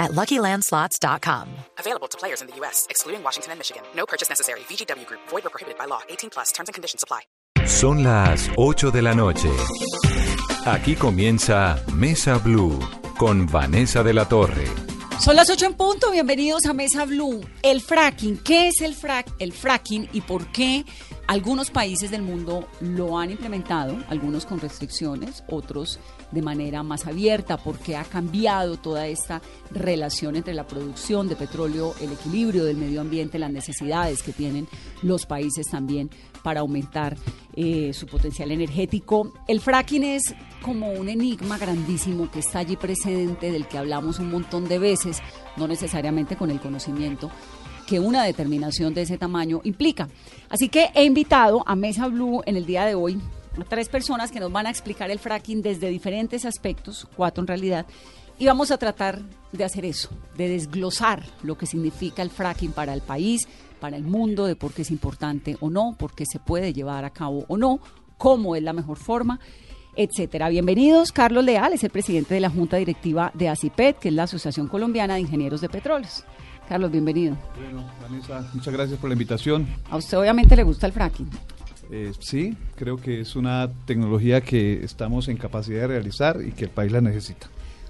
at LuckyLandSlots.com. Available to players in the U.S., excluding Washington and Michigan. No purchase necessary. VGW Group. Void or prohibited by law. 18 plus. Terms and conditions apply. Son las 8 de la noche. Aquí comienza Mesa Blue con Vanessa de la Torre. Son las 8 en punto, bienvenidos a Mesa Blue. El fracking, ¿qué es el, frac el fracking y por qué algunos países del mundo lo han implementado, algunos con restricciones, otros de manera más abierta, ¿Por qué ha cambiado toda esta relación entre la producción de petróleo, el equilibrio del medio ambiente, las necesidades que tienen los países también para aumentar eh, su potencial energético. El fracking es como un enigma grandísimo que está allí presente, del que hablamos un montón de veces, no necesariamente con el conocimiento que una determinación de ese tamaño implica. Así que he invitado a Mesa Blue en el día de hoy tres personas que nos van a explicar el fracking desde diferentes aspectos, cuatro en realidad, y vamos a tratar de hacer eso, de desglosar lo que significa el fracking para el país, para el mundo, de por qué es importante o no, por qué se puede llevar a cabo o no, cómo es la mejor forma etcétera. Bienvenidos, Carlos Leal es el presidente de la Junta Directiva de ACIPET, que es la Asociación Colombiana de Ingenieros de Petróleos. Carlos, bienvenido. Bueno, Vanessa, muchas gracias por la invitación. A usted obviamente le gusta el fracking. Eh, sí, creo que es una tecnología que estamos en capacidad de realizar y que el país la necesita.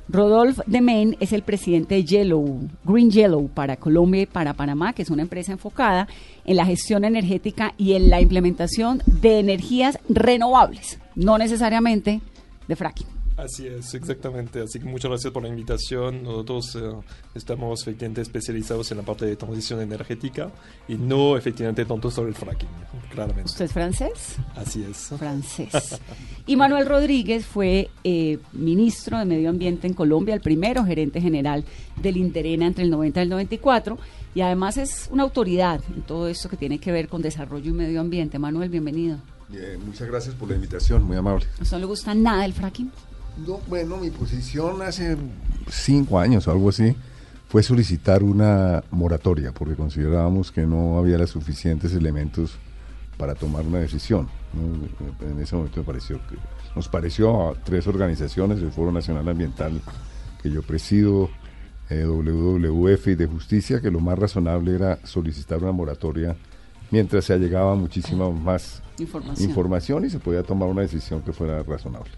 Rodolphe de Main es el presidente de Yellow, Green Yellow para Colombia y para Panamá, que es una empresa enfocada en la gestión energética y en la implementación de energías renovables, no necesariamente de fracking. Así es, exactamente. Así que muchas gracias por la invitación. Nosotros eh, estamos efectivamente especializados en la parte de transición energética y no efectivamente tanto sobre el fracking, claramente. ¿Usted es francés? Así es. Francés. y Manuel Rodríguez fue eh, ministro de Medio Ambiente en Colombia, el primero gerente general del Interena entre el 90 y el 94 y además es una autoridad en todo esto que tiene que ver con desarrollo y medio ambiente. Manuel, bienvenido. Bien, muchas gracias por la invitación, muy amable. ¿A usted no le gusta nada el fracking? Bueno, mi posición hace cinco años o algo así fue solicitar una moratoria porque considerábamos que no había los suficientes elementos para tomar una decisión. En ese momento me pareció que nos pareció a tres organizaciones, el Foro Nacional Ambiental que yo presido, eh, WWF y de Justicia, que lo más razonable era solicitar una moratoria mientras se allegaba muchísima más información. y se podía tomar una decisión que fuera razonable.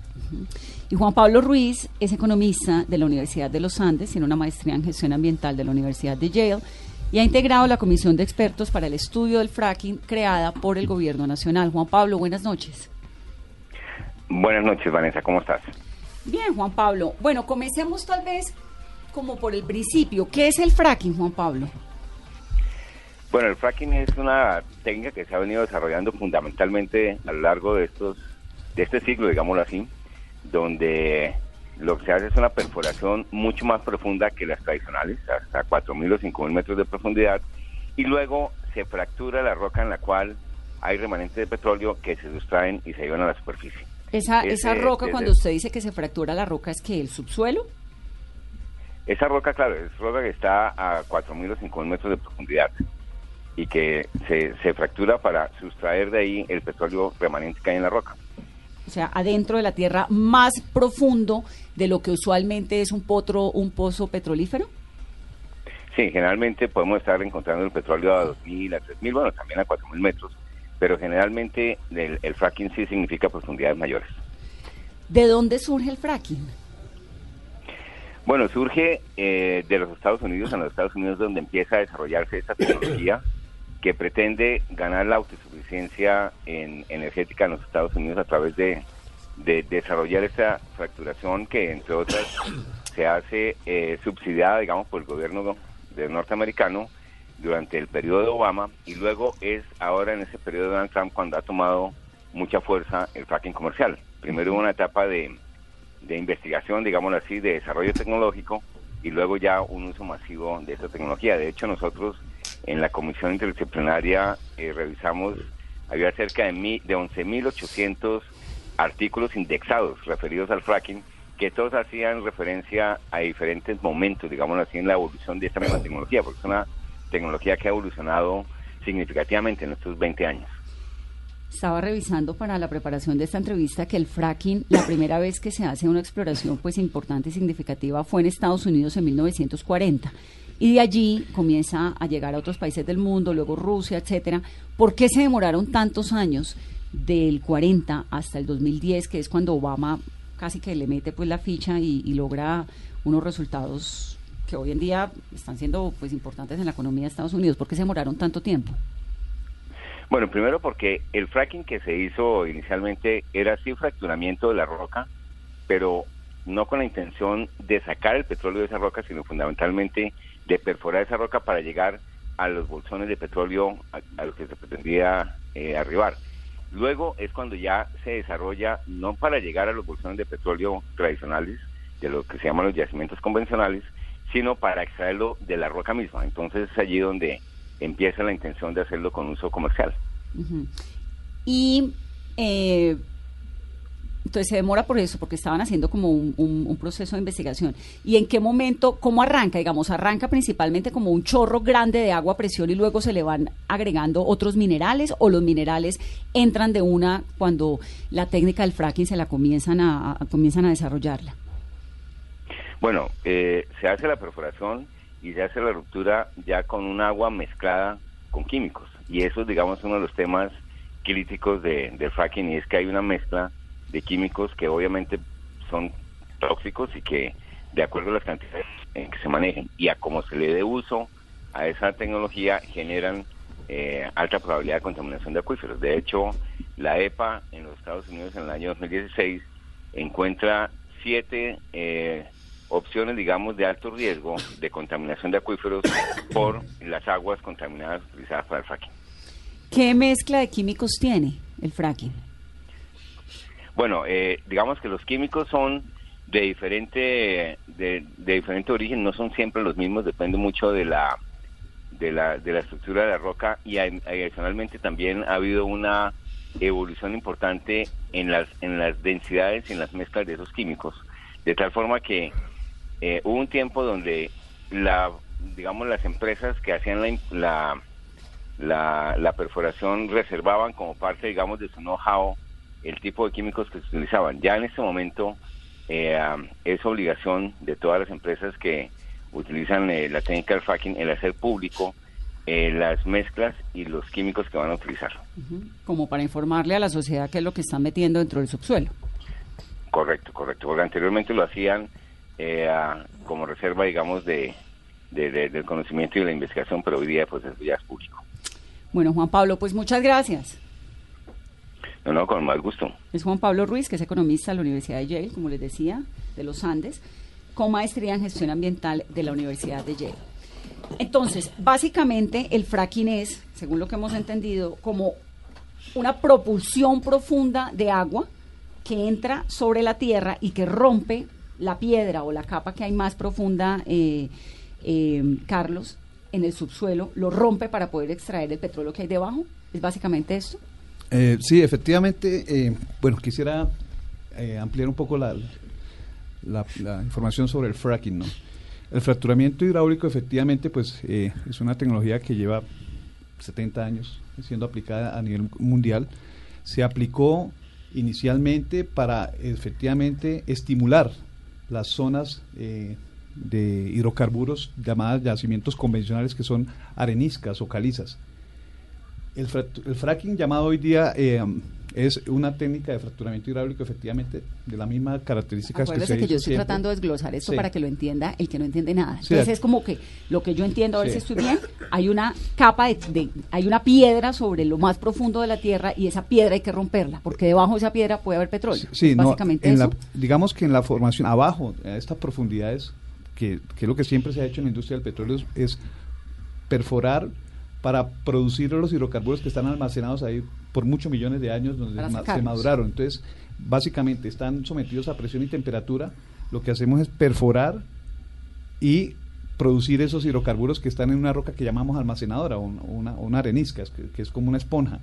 Y Juan Pablo Ruiz es economista de la Universidad de los Andes, tiene una maestría en gestión ambiental de la Universidad de Yale y ha integrado la comisión de expertos para el estudio del fracking creada por el gobierno nacional. Juan Pablo, buenas noches. Buenas noches, Vanessa, ¿cómo estás? Bien, Juan Pablo. Bueno, comencemos tal vez como por el principio. ¿Qué es el fracking, Juan Pablo? Bueno, el fracking es una técnica que se ha venido desarrollando fundamentalmente a lo largo de estos de este siglo, digámoslo así, donde lo que se hace es una perforación mucho más profunda que las tradicionales, hasta 4.000 o 5.000 metros de profundidad, y luego se fractura la roca en la cual hay remanentes de petróleo que se sustraen y se llevan a la superficie. Esa, esa roca, cuando usted dice que se fractura la roca, ¿es que el subsuelo? Esa roca, claro, es roca que está a 4.000 o 5.000 metros de profundidad y que se, se fractura para sustraer de ahí el petróleo remanente que hay en la roca. O sea, adentro de la tierra más profundo de lo que usualmente es un potro, un pozo petrolífero. Sí, generalmente podemos estar encontrando el petróleo a 2.000, a 3.000, bueno, también a 4.000 metros, pero generalmente el, el, fracking sí significa profundidades mayores. ¿De dónde surge el fracking? Bueno, surge eh, de los Estados Unidos, en los Estados Unidos donde empieza a desarrollarse esta tecnología que pretende ganar la autosuficiencia en, energética en los Estados Unidos a través de, desarrollar esta fracturación que, entre otras, se hace eh, subsidiada, digamos, por el gobierno del norteamericano durante el periodo de Obama y luego es ahora en ese periodo de Donald Trump cuando ha tomado mucha fuerza el fracking comercial. Primero hubo una etapa de, de investigación, digámoslo así, de desarrollo tecnológico y luego ya un uso masivo de esta tecnología. De hecho, nosotros en la comisión interdisciplinaria eh, revisamos había cerca de, de 11.800 artículos indexados referidos al fracking, que todos hacían referencia a diferentes momentos, digamos así, en la evolución de esta misma tecnología, porque es una tecnología que ha evolucionado significativamente en estos 20 años. Estaba revisando para la preparación de esta entrevista que el fracking, la primera vez que se hace una exploración pues importante y significativa fue en Estados Unidos en 1940 y de allí comienza a llegar a otros países del mundo, luego Rusia, etcétera. ¿Por qué se demoraron tantos años del 40 hasta el 2010, que es cuando Obama casi que le mete pues la ficha y, logra unos resultados que hoy en día están siendo pues importantes en la economía de Estados Unidos? ¿Por qué se demoraron tanto tiempo? Bueno, primero porque el fracking que se hizo inicialmente era sí fracturamiento de la roca, pero no con la intención de sacar el petróleo de esa roca, sino fundamentalmente de perforar esa roca para llegar a los bolsones de petróleo a, los que se pretendía eh, arribar. Luego es cuando ya se desarrolla, no para llegar a los bolsones de petróleo tradicionales, de lo que se llaman los yacimientos convencionales, sino para extraerlo de la roca misma. Entonces es allí donde empieza la intención de hacerlo con uso comercial. Y eh, entonces se demora por eso, porque estaban haciendo como un, proceso de investigación. ¿Y en qué momento, cómo arranca? Digamos, arranca principalmente como un chorro grande de agua a presión y luego se le van agregando otros minerales o los minerales entran de una cuando la técnica del fracking se la comienzan a, comienzan a desarrollarla. Bueno, eh, se hace la perforación y se hace la ruptura ya con un agua mezclada con químicos. Y eso, digamos, es uno de los temas críticos de, del fracking y es que hay una mezcla de químicos que obviamente son tóxicos y que de acuerdo a las cantidades en que se manejen y a cómo se le dé uso a esa tecnología generan eh, alta probabilidad de contaminación de acuíferos. De hecho, la EPA en los Estados Unidos en el año 2016 encuentra siete eh, opciones, digamos, de alto riesgo de contaminación de acuíferos por las aguas contaminadas utilizadas para el fracking. ¿Qué mezcla de químicos tiene el fracking? Bueno, eh, digamos que los químicos son de diferente de, diferente origen, no son siempre los mismos, depende mucho de la de la, de la estructura de la roca y adicionalmente también ha habido una evolución importante en las en las densidades y en las mezclas de esos químicos, de tal forma que eh, hubo un tiempo donde la, digamos, las empresas que hacían la, la, la, perforación reservaban como parte, digamos, de su know-how el tipo de químicos que se utilizaban. Ya en este momento eh, es obligación de todas las empresas que utilizan eh, la técnica del fracking el hacer público las mezclas y los químicos que van a utilizar. Como para informarle a la sociedad qué es lo que están metiendo dentro del subsuelo. Correcto, correcto. Porque anteriormente lo hacían eh, como reserva, digamos, de, del conocimiento y de la investigación, pero hoy día pues ya es público. Bueno, Juan Pablo, pues muchas gracias. No, no, con más gusto. Es Juan Pablo Ruiz, que es economista de la Universidad de Yale, como les decía, de los Andes, con maestría en gestión ambiental de la Universidad de Yale. Entonces, básicamente el fracking es, según lo que hemos entendido, como una propulsión profunda de agua que entra sobre la tierra y que rompe la piedra o la capa que hay más profunda, eh, eh, Carlos, en el subsuelo, lo rompe para poder extraer el petróleo que hay debajo? ¿Es básicamente esto? Eh, sí, efectivamente. bueno, quisiera ampliar un poco la, la, información sobre el fracking, ¿no? El fracturamiento hidráulico efectivamente pues es una tecnología que lleva 70 años siendo aplicada a nivel mundial. Se aplicó inicialmente para efectivamente estimular las zonas eh, de hidrocarburos llamadas yacimientos convencionales que son areniscas o calizas. El, fracking llamado hoy día eh, es una técnica de fracturamiento hidráulico efectivamente de la misma características que se que yo estoy tratando de desglosar esto para que lo entienda el que no entiende nada. Entonces es como que lo que yo entiendo, a ver si estoy bien, hay una capa de, hay una piedra sobre lo más profundo de la tierra y esa piedra hay que romperla porque debajo de esa piedra puede haber petróleo. Sí, básicamente en La, digamos que en la formación abajo a estas profundidades que, que es lo que siempre se ha hecho en la industria del petróleo es perforar para producir los hidrocarburos que están almacenados ahí por muchos millones de años donde se maduraron. Entonces, básicamente están sometidos a presión y temperatura. Lo que hacemos es perforar y producir esos hidrocarburos que están en una roca que llamamos almacenadora, o una, una arenisca, que, es como una esponja.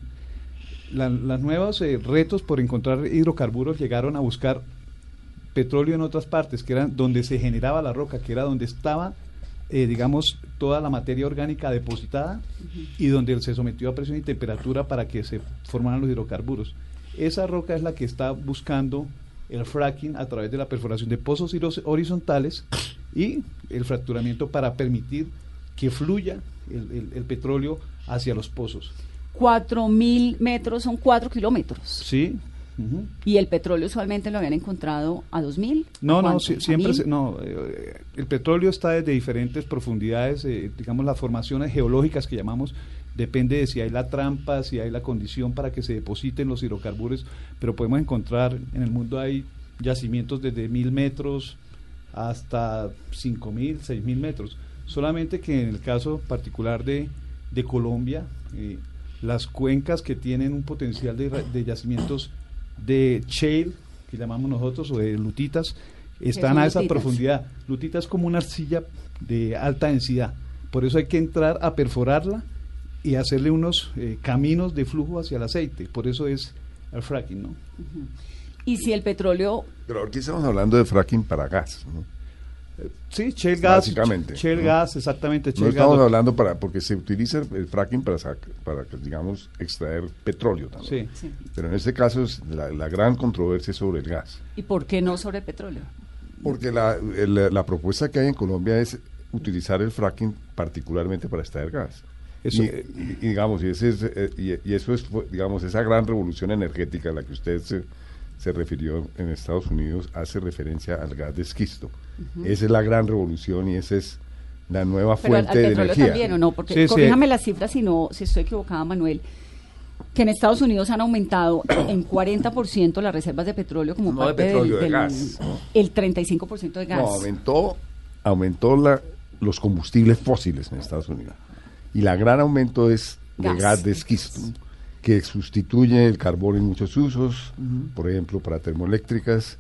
la- los nuevos eh, retos por encontrar hidrocarburos llegaron a buscar petróleo en otras partes, que eran donde se generaba la roca, que era donde estaba, eh, digamos, toda la materia orgánica depositada y donde se sometió a presión y temperatura para que se formaran los hidrocarburos. Esa roca es la que está buscando el fracking a través de la perforación de pozos horizontales y el fracturamiento para permitir que fluya el, el- el petróleo hacia los pozos. Cuatro mil metros son cuatro kilómetros. Sí. Y el petróleo usualmente lo habían encontrado a dos mil. No, ¿A no, siempre, se- no, eh, el petróleo está desde diferentes profundidades, eh, digamos las formaciones geológicas que llamamos, depende de si hay la trampa, si hay la condición para que se depositen los hidrocarburos, pero podemos encontrar, en el mundo hay yacimientos desde mil metros hasta cinco mil, seis mil metros, solamente que en el caso particular de, de Colombia, eh, las cuencas que tienen un potencial de yacimientos de shale, que llamamos nosotros, o de lutitas, están a esa lutitas? profundidad. Lutita es como una arcilla de alta densidad, por eso hay que entrar a perforarla y hacerle unos eh, caminos de flujo hacia el aceite, por eso es el fracking, ¿no? Y si el petróleo, Pero aquí estamos hablando de fracking para gas. ¿no? Sí, shale gas, Básicamente, shale ¿no? gas, exactamente, No estamos gas. hablando para, porque se utiliza el fracking para, para digamos, extraer petróleo también. Sí. sí. Pero en este caso es la, la gran controversia sobre el gas. ¿y por qué no sobre el petróleo? Porque la, el- la propuesta que hay en Colombia es utilizar el fracking particularmente para extraer gas. Eso- y, y- y digamos, y, ese es, eh, y- y eso es, fue, digamos, esa gran revolución energética a la que usted se, se refirió en Estados Unidos hace referencia al gas de esquisto. Esa es la gran revolución y esa es la nueva Pero al, fuente al de petróleo energía. también, ¿o no? Porque Sí, sí. corríjame las cifras si no, si estoy equivocada, Manuel. Que en Estados Unidos han aumentado en 40% las reservas de petróleo como No de parte petróleo, del, de gas. el 35% de gas. No, aumentó, aumentó la, los combustibles fósiles en Estados Unidos. Y la gran aumento es de Gas. gas, de esquisto, que sustituye el carbón en muchos usos, por ejemplo, para termoeléctricas,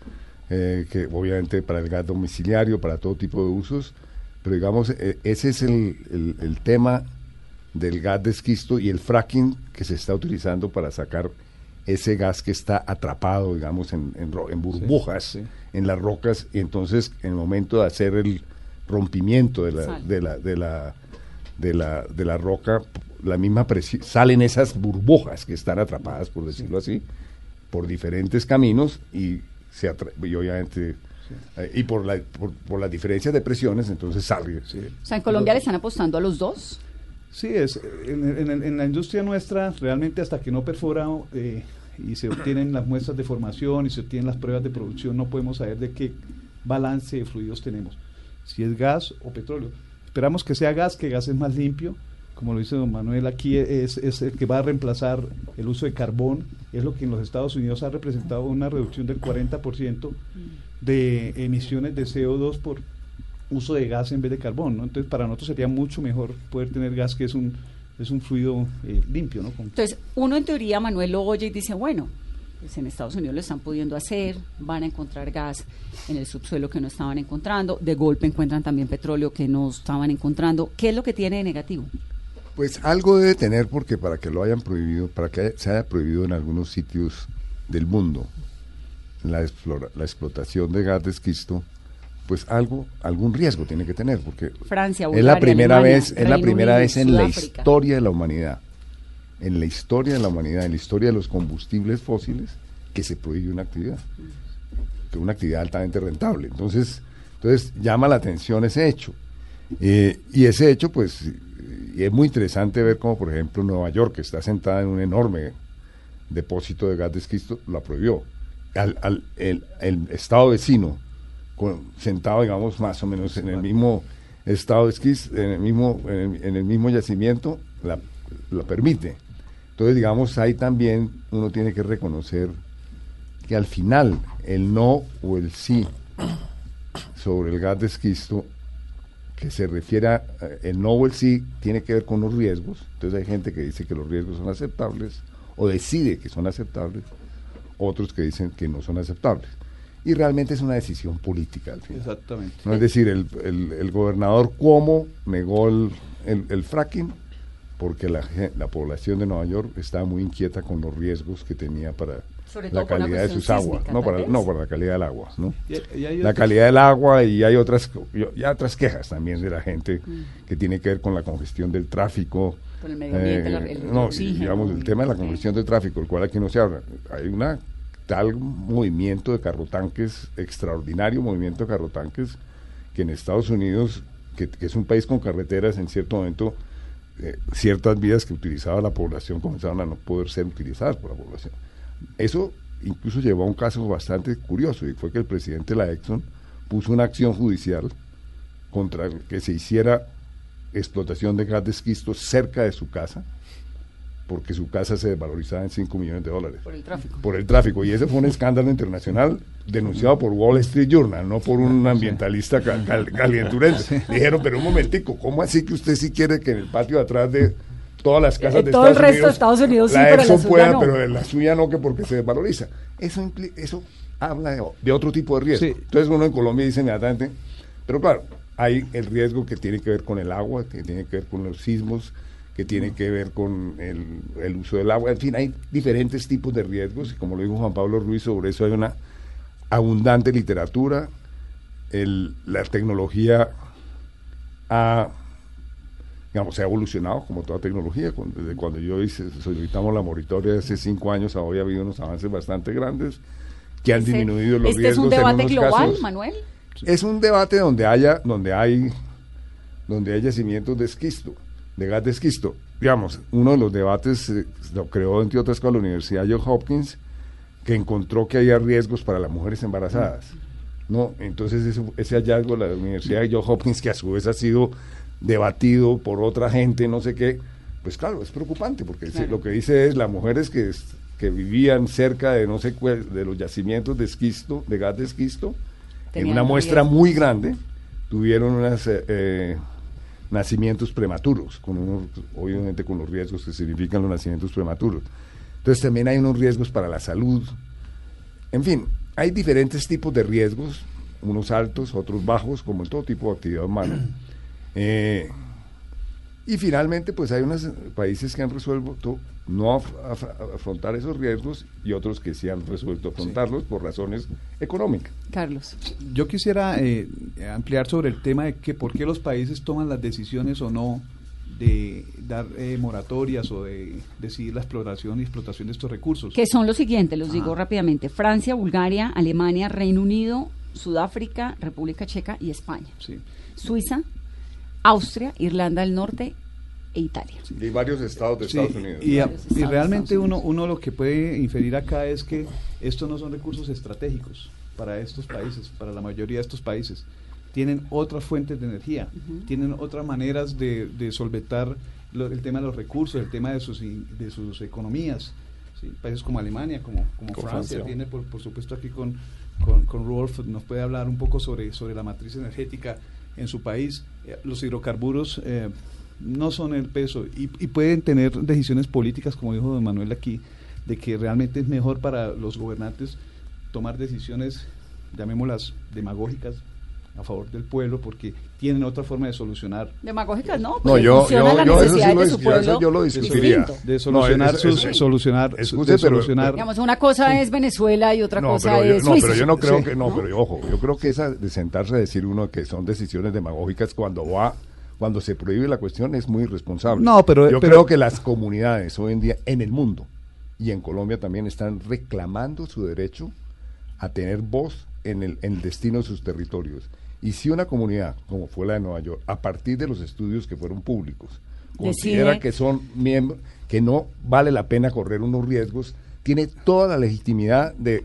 eh, que obviamente para el gas domiciliario, para todo tipo de usos. Pero digamos, eh, ese es el, el- el tema del gas de esquisto y el fracking que se está utilizando para sacar ese gas que está atrapado, digamos, en, en en burbujas, sí. en las rocas, y entonces en el momento de hacer el rompimiento de la, de la, de la, de la, de la roca, la misma presión, salen esas burbujas que están atrapadas, por decirlo así, por diferentes caminos y se y obviamente eh, y por, la, por, por las diferencias de presiones, entonces sale. O sea, en Colombia le están apostando a los dos. Sí, es, en, en el- en la industria nuestra, realmente hasta que no perfora eh, y se obtienen las muestras de formación y se obtienen las pruebas de producción, no podemos saber de qué balance de fluidos tenemos, si es gas o petróleo. Esperamos que sea gas, que gas es más limpio, como lo dice don Manuel, aquí es, es el que va a reemplazar el uso de carbón, es lo que en los Estados Unidos ha representado una reducción del 40% de emisiones de CO2 por uso de gas en vez de carbón, ¿no? Entonces para nosotros sería mucho mejor poder tener gas que es un es un fluido eh, limpio, ¿no? Entonces, uno en teoría, Manuel lo oye y dice, bueno, pues en Estados Unidos lo están pudiendo hacer, van a encontrar gas en el subsuelo que no estaban encontrando, de golpe encuentran también petróleo que no estaban encontrando. ¿Qué es lo que tiene de negativo? Pues algo debe tener porque para que lo hayan prohibido, para que se haya prohibido en algunos sitios del mundo la, explora- la explotación de gas de esquisto, pues algo, algún riesgo tiene que tener porque Francia, es Bulgaria, la primera Alemania, vez, es la primera vez en la historia de la humanidad, en la historia de la humanidad, en la historia de los combustibles fósiles, que se prohíbe una actividad, que es una actividad altamente rentable. Entonces, entonces llama la atención ese hecho. Eh, y ese hecho, pues, y es muy interesante ver cómo, por ejemplo, Nueva York, que está sentada en un enorme depósito de gas de esquisto, la prohibió. Al, el, estado vecino, sentado, digamos, más o menos en el mismo estado de esquisto, en el mismo, en el, mismo yacimiento, la permite. Entonces, digamos, ahí también uno tiene que reconocer que al final el no o el sí sobre el gas de esquisto que se refiere a eh, el no o el sí tiene que ver con los riesgos. Entonces hay gente que dice que los riesgos son aceptables o decide que son aceptables, otros que dicen que no son aceptables. Y realmente es una decisión política al final. Exactamente. No es decir, el, el- el gobernador Cuomo negó el, el- fracking porque la, la población de Nueva York estaba muy inquieta con los riesgos que tenía para Sobre la todo por calidad de sus aguas, no vez. no para la calidad del agua, ¿no? Y- y hay la calidad del agua y hay otras y hay otras quejas también de la gente Mm. que tiene que ver con la congestión del tráfico Con el medio ambiente, eh, la- el no, oxígeno, digamos el tema de la congestión del tráfico el cual aquí no se habla hay una tal movimiento de carrotanques extraordinario movimiento de carrotanques que en Estados Unidos que, que es un país con carreteras en cierto momento eh, ciertas vías que utilizaba la población comenzaron a no poder ser utilizadas por la población eso incluso llevó a un caso bastante curioso y fue que el presidente de la Exxon puso una acción judicial contra el que se hiciera explotación de gas de esquisto cerca de su casa, porque su casa se desvalorizaba en 5 millones de dólares Por el tráfico. por el tráfico. Y ese fue un escándalo internacional denunciado por Wall Street Journal, no por un ambientalista ca- cal- calienturense. Dijeron, pero un momentico, ¿cómo así que usted sí quiere que en el patio de atrás de todas las casas En de todo el resto de Estados Unidos sí, la pero la Exxon pueda, no? pero en la suya no, que porque se desvaloriza? Eso, impli- eso habla de, de otro tipo de riesgo. Sí. Entonces uno en Colombia dice inmediatamente, pero claro, hay el riesgo que tiene que ver con el agua, que tiene que ver con los sismos, que tiene que ver con el, el uso del agua. En fin, hay diferentes tipos de riesgos y como lo dijo Juan Pablo Ruiz, sobre eso hay una abundante literatura. El- la tecnología ha, digamos, se ha evolucionado como toda tecnología. Desde cuando yo hice, solicitamos la moratoria hace cinco años hoy ha habido unos avances bastante grandes que han Este- disminuido los este riesgos. es un debate global, casos. Manuel. Es un debate donde haya, donde hay, donde hay yacimientos de esquisto, de gas de esquisto. Digamos, uno de los debates eh, lo creó entre otras con la Universidad Johns Hopkins, que encontró que había riesgos para las mujeres embarazadas. ¿no? Entonces eso- ese hallazgo de la Universidad Johns Hopkins, que a su vez ha sido debatido por otra gente, no sé qué, pues claro, es preocupante, porque Claro. lo que dice es las mujeres que, que vivían cerca de no sé cuál, de los yacimientos de esquisto, de gas de esquisto, en una muestra muy grande, tuvieron unos nacimientos prematuros, con unos, obviamente con los riesgos que significan los nacimientos prematuros. Entonces también hay unos riesgos para la salud. En fin, hay diferentes tipos de riesgos, unos altos, otros bajos, como en todo tipo de actividad humana. Eh, y finalmente, pues hay unos países que han resuelto no af- af- afrontar esos riesgos y otros que sí han resuelto afrontarlos por razones económicas. Carlos. Yo quisiera eh, ampliar sobre el tema de que por qué los países toman las decisiones o no de dar eh, moratorias o de decidir la exploración y explotación de estos recursos. Que son los siguientes, los digo rápidamente. Francia, Bulgaria, Alemania, Reino Unido, Sudáfrica, República Checa y España. Sí. Suiza, Austria, Irlanda del Norte e Italia. Y varios estados de Sí, Estados Unidos. Y, a- realmente uno, uno lo que puede inferir acá es que estos no son recursos estratégicos para estos países, para la mayoría de estos países. Tienen otras fuentes de energía, tienen otras maneras de, de solventar lo- el tema de los recursos, el tema de sus, in- de sus economías. ¿sí? Países como Alemania, como, como Con Francia, Francia. tiene por, por supuesto aquí con, con, con Rolf, nos puede hablar un poco sobre, sobre la matriz energética en su país. Eh, los hidrocarburos eh, no son el peso y, y pueden tener decisiones políticas, como dijo don Manuel aquí, de que realmente es mejor para los gobernantes tomar decisiones, llamémoslas demagógicas, a favor del pueblo, porque tienen otra forma de solucionar Demagógicas, ¿no? No, yo, yo, yo eso sí lo, de dis- su yo pueblo eso yo lo discutiría. de solucionar No, es- sus es- solucionar excuse, de pero- solucionar Digamos, una cosa es Venezuela y otra No, cosa pero yo, es no, Suiza. pero yo no creo Sí. que, no, pero ojo, yo creo que esa de sentarse a decir uno que son decisiones demagógicas cuando va, cuando se prohíbe la cuestión es muy irresponsable. No, pero- yo pero- creo que las comunidades hoy en día en el mundo y en Colombia también están reclamando su derecho a tener voz en el, en el destino de sus territorios. Y si una comunidad, como fue la de Nueva York, a partir de los estudios que fueron públicos, considera Decide- que son miembros, que no vale la pena correr unos riesgos, tiene toda la legitimidad de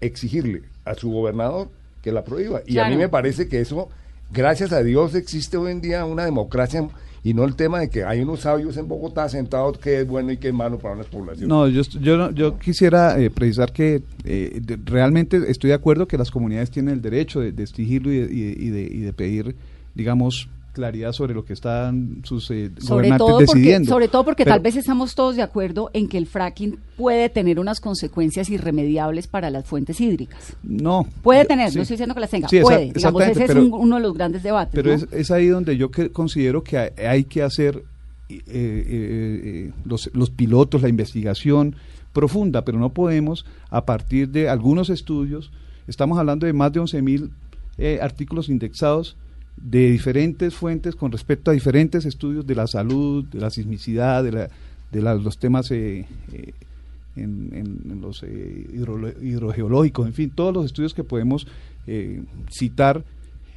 exigirle a su gobernador que la prohíba. Y a mí me parece que eso, gracias a Dios, existe hoy en día una democracia y no el tema de que hay unos sabios en Bogotá sentados que es bueno y que es malo para unas poblaciones. No, yo, yo, yo quisiera eh, precisar que eh, realmente estoy de acuerdo que las comunidades tienen el derecho de, exigirlo y de- y de- y de pedir, digamos, claridad sobre lo que están sus eh, Sobre gobernantes todo, porque, decidiendo. sobre todo porque Pero- tal vez estamos todos de acuerdo en que el fracking puede tener unas consecuencias irremediables para las fuentes hídricas. No. Puede tener, sí. no estoy diciendo que las tenga, Sí, puede. Digamos, ese es un- uno de los grandes debates. Pero ¿no? es, es ahí donde yo que- considero que hay, hay que hacer eh, eh, los, los pilotos, la investigación profunda, pero no podemos a partir de algunos estudios, estamos hablando de más de 11.000 eh, artículos indexados de diferentes fuentes con respecto a diferentes estudios de la salud, de la sismicidad, de, la, de los temas eh, eh, en, en- los eh, hidrogeológicos, en fin, todos los estudios que podemos eh, citar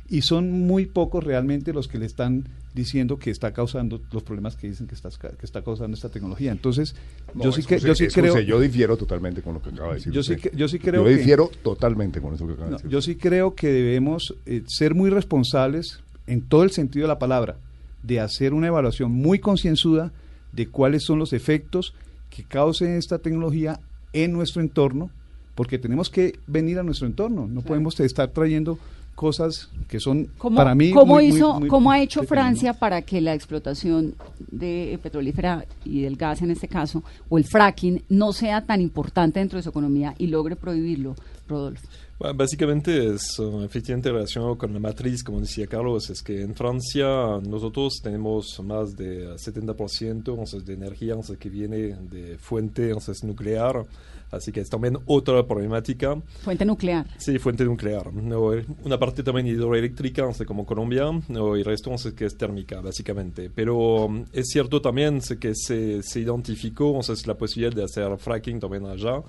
y son muy pocos realmente los que le están diciendo que está causando los problemas que dicen que está, que está causando esta tecnología. Entonces, No, yo sí que yo sí excuse, creo Yo difiero totalmente con lo que acaba de decir. Yo sí usted. que- yo sí creo Yo que- difiero totalmente con eso que acaba no, de decir. yo sí creo que debemos eh, ser muy responsables en todo el sentido de la palabra, de hacer una evaluación muy concienzuda de cuáles son los efectos que cause esta tecnología en nuestro entorno, porque tenemos que venir a nuestro entorno, no podemos estar trayendo cosas que son ¿Cómo, para mí cómo muy- hizo, muy cómo ha hecho. Francia para que la explotación de petrolífera y del gas en este caso, o el fracking, no sea tan importante dentro de su economía y logre prohibirlo, Rodolfo? Bueno, Básicamente es uh, efectivamente relacionado con la matriz, como decía Carlos, es que en Francia nosotros tenemos más de uh, 70% entonces, de energía entonces, que viene de fuente entonces, nuclear, así que es también otra problemática. Fuente nuclear. Sí, fuente nuclear. No, eh, una parte también hidroeléctrica, como Colombia, no, y el resto que es térmica, básicamente. Pero um, es cierto también que se, se identificó entonces, la posibilidad de hacer fracking también allá,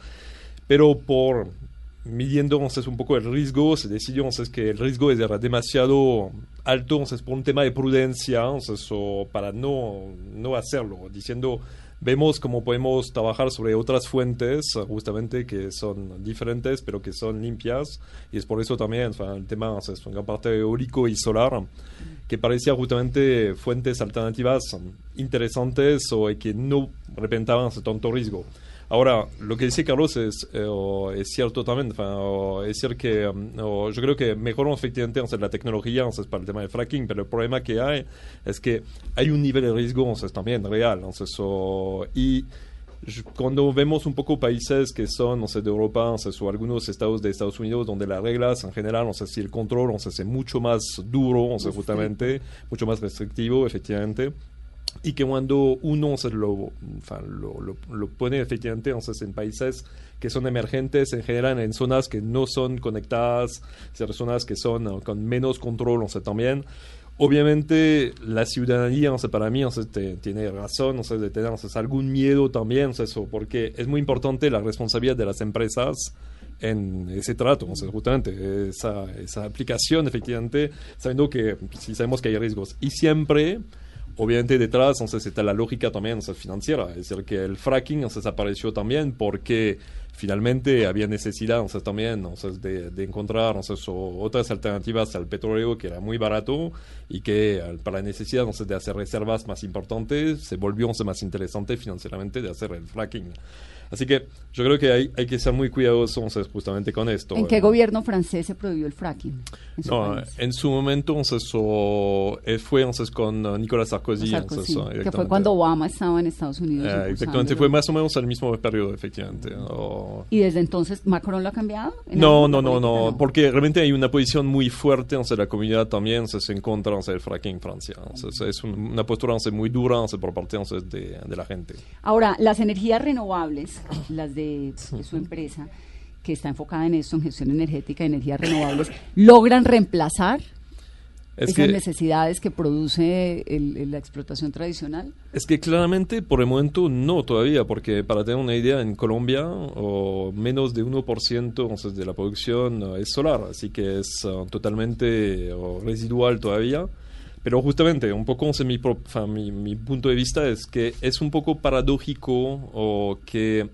pero por midiendo entonces, un poco el riesgo, se decidió entonces, que el riesgo era demasiado alto entonces, por un tema de prudencia, entonces, o para no, no hacerlo, diciendo vemos cómo podemos trabajar sobre otras fuentes, justamente que son diferentes, pero que son limpias, y es por eso también sea, el tema, o sea, es una parte eólico y solar, que parecía justamente fuentes alternativas interesantes o que no representaban ese tanto riesgo. Ahora, lo que dice Carlos es, eh, o es cierto también, o es decir que o yo creo que mejoramos efectivamente la tecnología para el tema del fracking, pero el problema que hay es que hay un nivel de riesgo también real. Y cuando vemos un poco países que son, no sé, de Europa, o, sea, o algunos estados de Estados Unidos, donde las reglas en general, o sea, si el control, o sea, es mucho más duro, o sea, justamente, mucho más restrictivo, efectivamente, y que cuando uno se lo, sea, lo, lo, lo pone efectivamente entonces, en países que son emergentes, en general en zonas que no son conectadas, zonas que son con menos control, sea, también. Obviamente la ciudadanía, sea, para mí, te- tiene razón, de tener algún miedo también, eso, porque es muy importante la responsabilidad de las empresas en ese trato, o sea, justamente esa, esa aplicación, efectivamente, sabiendo que si sabemos que hay riesgos. Y siempre, obviamente detrás entonces está la lógica también entonces, financiera, es decir, que el fracking entonces, apareció también porque finalmente había necesidad entonces, también entonces, de, de encontrar entonces, otras alternativas al petróleo que era muy barato y que para la necesidad entonces, de hacer reservas más importantes se volvió entonces, más interesante financieramente de hacer el fracking. Así que yo creo que hay, hay que ser muy cuidadosos entonces, justamente con esto. ¿En qué Eh, gobierno francés se prohibió el fracking? En su no, país? en su momento entonces, o, eh, fue entonces con uh, Nicolas Sarkozy. Sarkozy, entonces, que fue cuando Obama estaba en Estados Unidos. Eh, exactamente, fue más o menos al mismo periodo, efectivamente. o- ¿Y desde entonces Macron lo ha cambiado? ¿En No, no, no, no, porque realmente hay una posición muy fuerte en la comunidad también entonces, en contra entonces, del fracking en Francia. Entonces, es un- una postura entonces, muy dura entonces, por parte entonces, de, de la gente. Ahora, las energías renovables, las de, de su empresa, que está enfocada en esto, en gestión energética y energías renovables, logran reemplazar Es esas que, necesidades que produce el- la explotación tradicional. es que claramente por el momento no todavía, porque para tener una idea, en Colombia o menos de 1% entonces, de la producción uh, es solar, así que es uh, totalmente uh, residual todavía. Pero justamente, un poco mi, fa- mi, mi punto de vista es que es un poco paradójico o que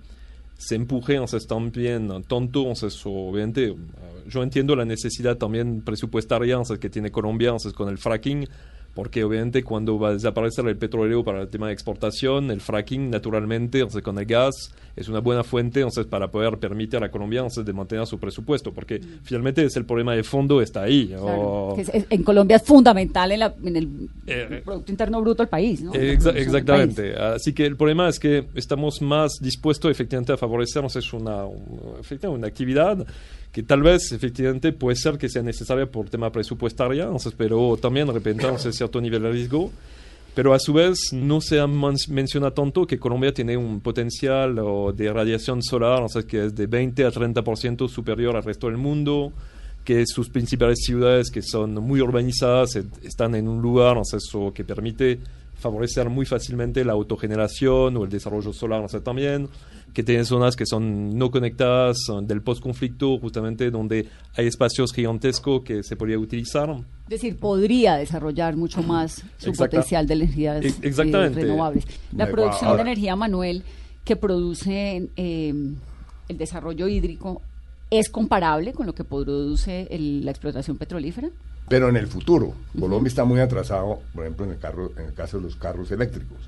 se empuje entonces, también tanto, entonces, obviamente, yo entiendo la necesidad también presupuestaria que tiene Colombia con el fracking, porque obviamente cuando va a desaparecer el petróleo para el tema de exportación, el fracking naturalmente, entonces, con el gas, es una buena fuente entonces, para poder permitir a Colombia entonces, de mantener su presupuesto, porque finalmente es el problema de fondo, está ahí. Claro, o- es- es- en Colombia es fundamental en, la- en el Eh, Producto Interno Bruto del país, ¿no? Exa- exactamente. Así que el problema es que estamos más dispuestos efectivamente a favorecer entonces, una, un- efectivamente, una actividad que tal vez efectivamente puede ser que sea necesaria por tema presupuestario, entonces, pero también de repente entonces, cierto nivel de riesgo. Pero a su vez no se menciona tanto que Colombia tiene un potencial de radiación solar, sea, que es de 20 a 30% superior al resto del mundo, que sus principales ciudades, que son muy urbanizadas, están en un lugar, eso que permite favorecer muy fácilmente la autogeneración o el desarrollo solar, sea, también, que tiene zonas que son no conectadas del postconflicto, justamente donde hay espacios gigantescos que se podría utilizar. Es decir, podría desarrollar mucho más su Exacta- potencial de energías E- exactamente. eh, renovables. La Me- producción de energía, Manuel, que produce eh, el desarrollo hídrico, ¿es comparable con lo que produce el- la explotación petrolífera? Pero en el futuro, Colombia está muy atrasado, por ejemplo, en el, carro, en el caso de los carros eléctricos.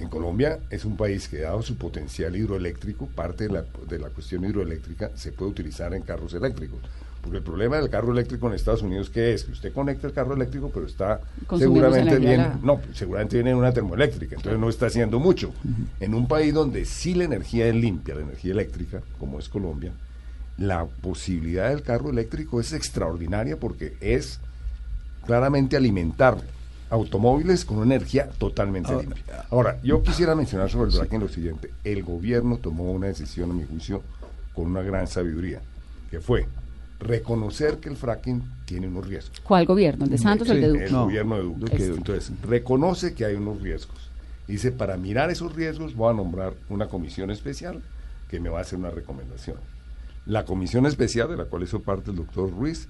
En Colombia es un país que, dado su potencial hidroeléctrico, parte de la, de la cuestión hidroeléctrica se puede utilizar en carros eléctricos. Porque el problema del carro eléctrico en Estados Unidos, ¿qué es? Que usted conecta el carro eléctrico, pero está seguramente la- no, seguramente viene en una termoeléctrica, entonces no está haciendo mucho. En un país donde sí la energía es limpia, la energía eléctrica, como es Colombia, la posibilidad del carro eléctrico es extraordinaria porque es claramente alimentar automóviles con una energía totalmente Ahora- limpia. Ahora, yo quisiera mencionar sobre el fracking lo siguiente. El gobierno tomó una decisión, a mi juicio, con una gran sabiduría, que fue reconocer que el fracking tiene unos riesgos. ¿Cuál gobierno? ¿El de Santos o el de Duque? El No, gobierno de Duque. Duque. Entonces, reconoce que hay unos riesgos. Dice, para mirar esos riesgos voy a nombrar una comisión especial que me va a hacer una recomendación. La comisión especial, de la cual hizo parte el doctor Ruiz,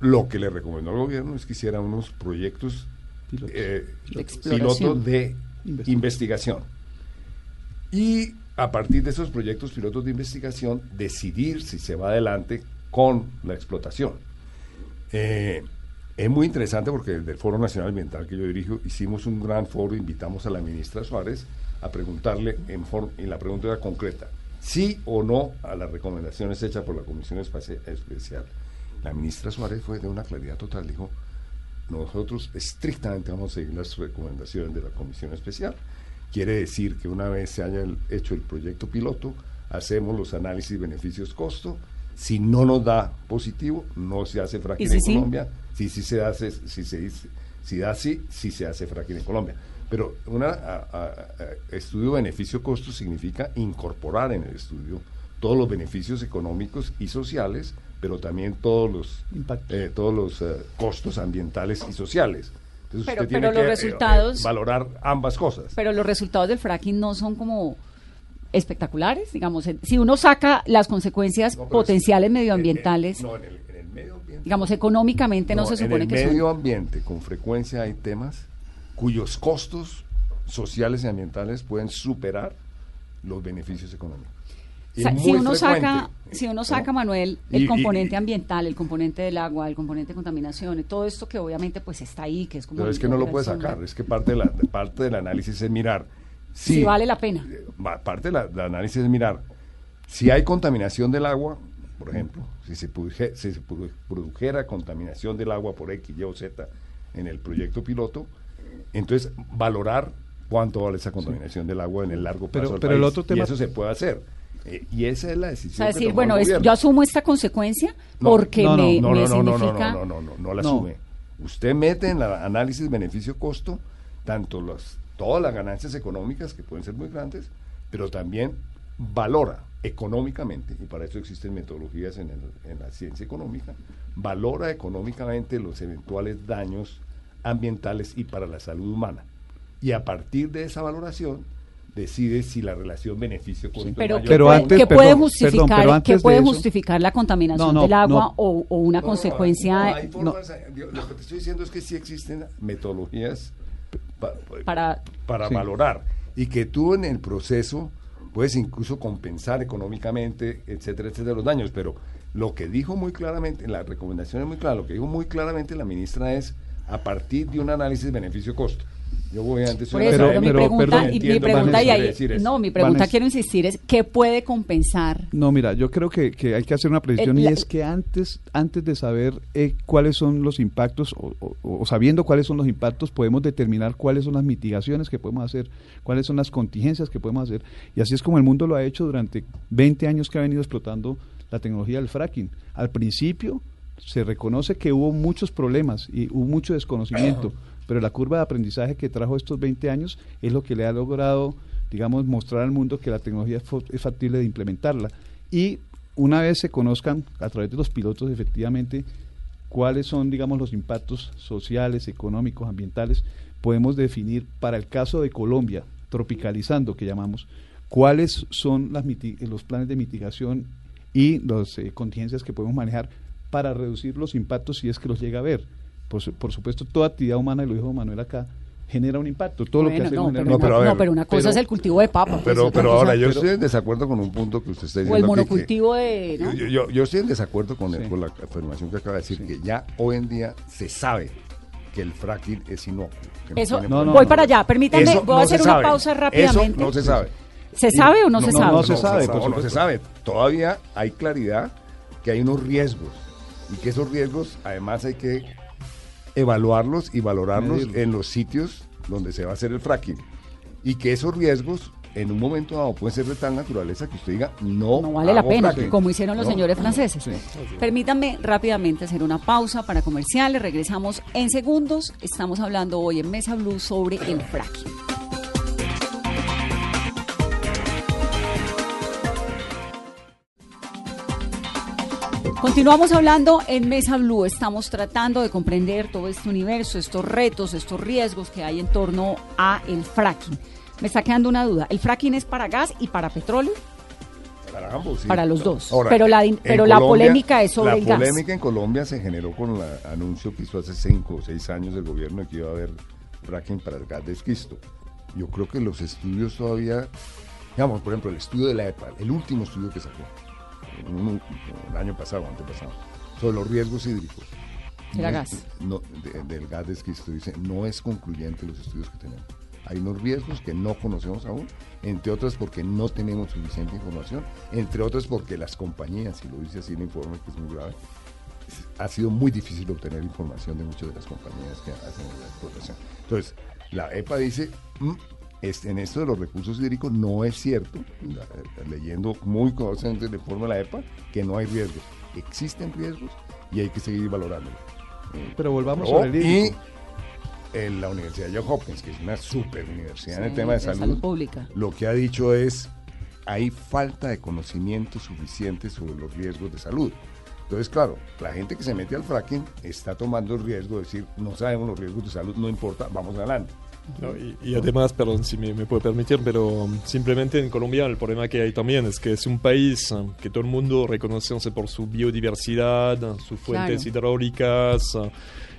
lo que le recomendó al gobierno es que hiciera unos proyectos Pilotos. eh, De Investigación. investigación. Y a partir de esos proyectos pilotos de investigación, decidir si se va adelante con la explotación. Eh, es muy interesante porque desde el Foro Nacional Ambiental que yo dirijo hicimos un gran foro, invitamos a la ministra Suárez a preguntarle en, y la pregunta era concreta, sí o no a las recomendaciones hechas por la Comisión Especial. La ministra Suárez fue de una claridad total, dijo, nosotros estrictamente vamos a seguir las recomendaciones de la Comisión Especial. Quiere decir que una vez se haya el- hecho el proyecto piloto, hacemos los análisis beneficios-costo. Si no nos da positivo, no se hace fracking ¿Y si en sí? Colombia. Si sí se hace, si se dice- si da sí, si se hace fracking en Colombia. Pero un estudio beneficio-costo significa incorporar en el estudio todos los beneficios económicos y sociales, pero también todos los eh, todos los eh, costos ambientales y sociales. Entonces Pero- usted tiene pero los que, eh, resultados- eh, valorar ambas cosas. Pero los resultados del fracking no son como espectaculares, digamos, en- si uno saca las consecuencias No, pero es- potenciales medioambientales, no, en el, en el medio ambiente. digamos, económicamente no, No, se supone en que el medio son. ambiente con frecuencia hay temas cuyos costos sociales y ambientales pueden superar los beneficios económicos. O sea, si uno saca, si uno ¿no? saca, Manuel, el Y- componente y- ambiental, el componente del agua, el componente de contaminación, todo esto que obviamente pues está ahí, que es como Pero es que no lo puede sacar, es que parte, de la, parte del análisis es mirar Si si vale la pena. parte del análisis es mirar si hay contaminación del agua, por ejemplo, si se, produje- si se produ- produjera contaminación del agua por X, Y o Z en el proyecto piloto, entonces valorar cuánto vale esa contaminación del agua en el largo Pero- plazo del pero el país, otro y tema- eso se puede hacer. Eh, y esa es la O decisión. sea, que tomó bueno, el es- yo asumo esta consecuencia No, porque no, no, me, no, me no, no, no, no, significa... no, no, no, no la No. asume. Usted mete en la análisis beneficio-costo tanto los, todas las ganancias económicas, que pueden ser muy grandes, pero también valora económicamente, y para eso existen metodologías en, el- en la ciencia económica, valora económicamente los eventuales daños ambientales y para la salud humana. Y a partir de esa valoración, decide si la relación beneficio-costo es Pero, mayor ¿qué Pero antes- qué perdón, puede perdón, justificar, pero antes de puede eso- justificar la contaminación No, no, del agua no. o, o una consecuencia no, hay formas, eh, yo- lo que te estoy diciendo es que sí existen metodologías pa- pa- Para- para Sí. valorar y que tú en el proceso puedes incluso compensar económicamente, etcétera, etcétera, los daños. Pero lo que dijo muy claramente, la recomendación es muy clara, lo que dijo muy claramente la ministra es a partir de un análisis beneficio-costo. Yo voy antes Por una eso, Pero- pero, mi pero, pregunta, perdón, y mi pregunta y ahí- no, mi pregunta Vanessa. quiero insistir es ¿qué puede compensar? No, mira, yo creo que, que hay que hacer una precisión Eh, y la- es que antes, antes de saber eh, cuáles son los impactos o, o- o sabiendo cuáles son los impactos, podemos determinar cuáles son las mitigaciones que podemos hacer, cuáles son las contingencias que podemos hacer. Y así es como el mundo lo ha hecho durante 20 años que ha venido explotando la tecnología del fracking. Al principio se reconoce que hubo muchos problemas y hubo mucho desconocimiento. pero la curva de aprendizaje que trajo estos 20 años es lo que le ha logrado, digamos, mostrar al mundo que la tecnología es, factible de implementarla. Y una vez se conozcan a través de los pilotos efectivamente cuáles son, digamos, los impactos sociales, económicos, ambientales, podemos definir para el caso de Colombia, tropicalizando, que llamamos, cuáles son las los planes de mitigación y las eh, contingencias que podemos manejar para reducir los impactos si es que los llega a ver. Por, su- por supuesto, toda actividad humana, y lo dijo Manuel acá, genera un impacto. Todo lo que hacemos no, genera pero, un No, ver, no, pero una cosa pero- es el cultivo de papa. pues, Pero, pero cosa- ahora yo pero- estoy en desacuerdo con un punto que usted está O diciendo. el aquí, que- monocultivo de... ¿no? Yo, yo- yo estoy en desacuerdo con, el- la afirmación que acaba de decir, que ya hoy en día se sabe que el fracking es inocuo. Eso, No, voy no. para allá. Permítame, Eso voy a hacer una sabe. pausa rápidamente. Eso no se sabe. ¿Se sabe o no, se no, sabe? no se sabe, por no, se sabe. Todavía hay claridad que hay unos riesgos y que esos riesgos además hay que evaluarlos y valorarlos en los sitios donde se va a hacer el fracking. Y que esos riesgos en un momento dado pueden ser de tal naturaleza que usted diga no, No vale la pena, fracking". como hicieron los No. señores franceses. Sí. Permítanme rápidamente hacer una pausa para comerciales. Regresamos en segundos. Estamos hablando hoy en Mesa Blue sobre el fracking. Continuamos hablando en Mesa Blue. Estamos tratando de comprender todo este universo, estos retos, estos riesgos que hay en torno a el fracking. Me está quedando una duda. ¿El fracking es para gas y para petróleo? Para ambos, sí. Para los dos. Ahora, Pero la- pero la polémica es sobre la el gas. polémica en Colombia se generó con el anuncio que hizo hace cinco o seis años del gobierno de que iba a haber fracking para el gas de esquisto. Yo creo que los estudios todavía, digamos, por ejemplo, el estudio de la EPA, el último estudio que sacó, el año pasado, antepasado, sobre los riesgos hídricos. No gas. no, de- del gas de esquisto, dice, no es concluyente los estudios que tenemos. Hay unos riesgos que no conocemos aún, entre otras porque no tenemos suficiente información, entre otras porque las compañías, y lo dice así el informe que es muy grave, ha sido muy difícil obtener información de muchas de las compañías que hacen la explotación. Entonces, la EPA dice, "Mm, es- en esto de los recursos hídricos no es cierto, eh, leyendo muy conocente el informe de la EPA, que no hay riesgos. Existen riesgos y hay que seguir valorándolos. Pero volvamos el y en la Universidad Johns Hopkins, que es una super universidad en el tema de de salud, salud pública. lo que ha dicho es hay falta de conocimiento suficiente sobre los riesgos de salud. Entonces, claro, la gente que se mete al fracking está tomando el riesgo de decir, no sabemos los riesgos de salud, no importa, vamos adelante. No, y, y además, perdón si me, me puede permitir, pero um, simplemente en Colombia el problema que hay también es que es un país um, que todo el mundo reconoce o por su biodiversidad, uh, sus fuentes hidráulicas. uh,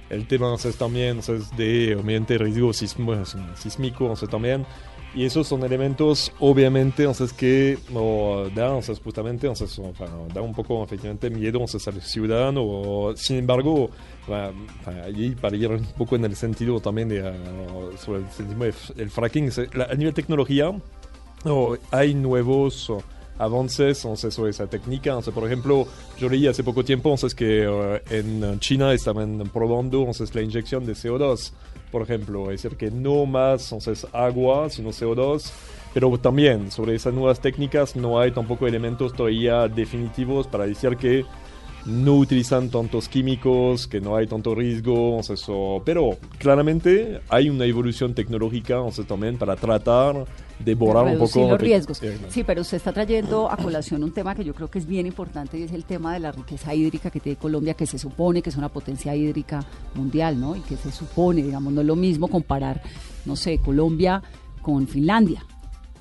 el tema o sea, es también o sea, es de obviamente riesgo sísmico o también. Y esos son elementos, obviamente, o sea, es que o, da, o sea, justamente, o son- enfin, da un poco, efectivamente, miedo o sea, al ciudadano. o- sin embargo, va, y para ir un poco en el sentido también de, uh, sobre el, sentido de- el fracking, la- a nivel tecnología, o hay nuevos avances sobre esa técnica. Sea, por ejemplo, yo leí hace poco tiempo o sea, es que uh, en China estaban probando o sea, es la inyección de CO2, por ejemplo. Es decir, que no más o sea, es agua, sino CO2. Pero también sobre esas nuevas técnicas no hay tampoco elementos todavía definitivos para decir que no utilizan tantos químicos, que no hay tanto riesgo, eso, pero claramente hay una evolución tecnológica o sea, también para tratar de borrar un poco los riesgos. Eh, Sí, pero usted está trayendo a colación un tema que yo creo que es bien importante y es el tema de la riqueza hídrica que tiene Colombia, que se supone que es una potencia hídrica mundial, ¿no? Y que se supone, digamos, no es lo mismo comparar, no sé, Colombia con Finlandia.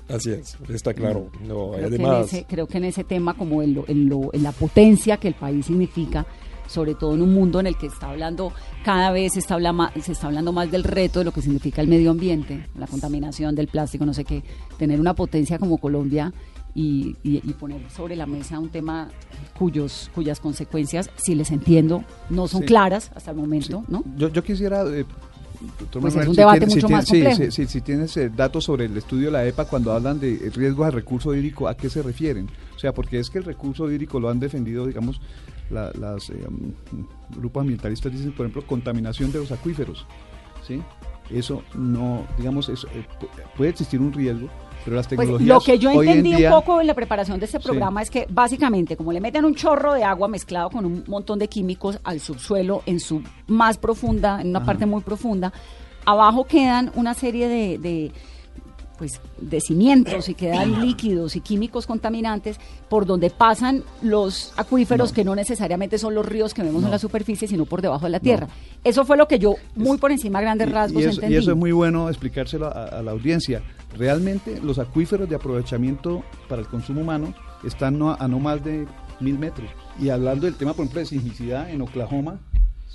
Así es, está claro. No, y Creo, que en además, ese, creo que en ese tema, como en, lo- en, lo- en la potencia que el país significa, sobre todo en un mundo en el que está hablando, cada vez se está, habla se está hablando más del reto de lo que significa el medio ambiente, la contaminación del plástico, no sé qué, tener una potencia como Colombia y, y- y poner sobre la mesa un tema cuyos, cuyas consecuencias, si les entiendo, no son Sí. claras hasta el momento, ¿no? Yo, yo quisiera... eh, Pues es un si debate si mucho tiene- más complejo. sí, sí, si tienes eh, datos sobre el estudio de la EPA cuando hablan de riesgos al recurso hídrico, ¿a qué se refieren? O sea, porque es que el recurso hídrico lo han defendido, digamos, la- las eh, mm, grupos ambientalistas dicen, por ejemplo, contaminación de los acuíferos, ¿sí? Eso no, digamos, eso, eh, pu- puede existir un riesgo, pero las Pues tecnologías lo que yo en entendí día- un poco en la preparación de este Sí. programa es que básicamente como le meten un chorro de agua mezclado con un montón de químicos al subsuelo en su más profunda, en una Ajá. parte muy profunda, abajo quedan una serie de, de, pues de cimientos y quedan líquidos y químicos contaminantes por donde pasan los acuíferos que no necesariamente son los ríos que vemos en la superficie, sino por debajo de la tierra. Eso fue lo que yo muy por encima a grandes Y- rasgos y, eso, entendí. y eso es muy bueno explicárselo a, a la audiencia. Realmente los acuíferos de aprovechamiento para el consumo humano están a no más de mil metros. Y hablando del tema, por ejemplo, de sismicidad, en Oklahoma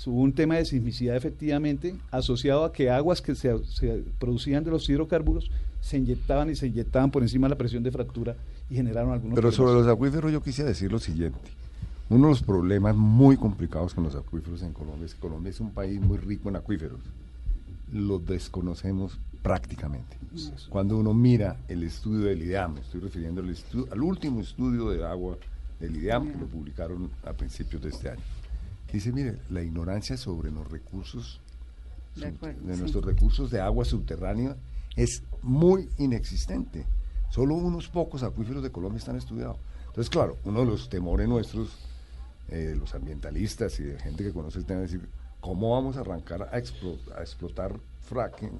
hubo un tema de sismicidad efectivamente asociado a que aguas que se, se producían de los hidrocarburos se inyectaban y se inyectaban por encima de la presión de fractura y generaron algunos Pero sobre los acuíferos yo quisiera decir lo siguiente. Uno de los problemas muy complicados con los acuíferos en Colombia es que Colombia es un país muy rico en acuíferos. Los desconocemos prácticamente. Cuando uno mira el estudio del IDEAM, me estoy refiriendo al, estu- al último estudio de agua del IDEAM que lo publicaron a principios de este año. Dice, mire, la ignorancia sobre los recursos De sub- acuerdo, de sí. nuestros recursos de agua subterránea es muy inexistente. Solo unos pocos acuíferos de Colombia están estudiados. Entonces, claro, uno de los temores nuestros, eh, los ambientalistas y de gente que conoce el tema, es decir, ¿cómo vamos a arrancar a, explo- a explotar fracking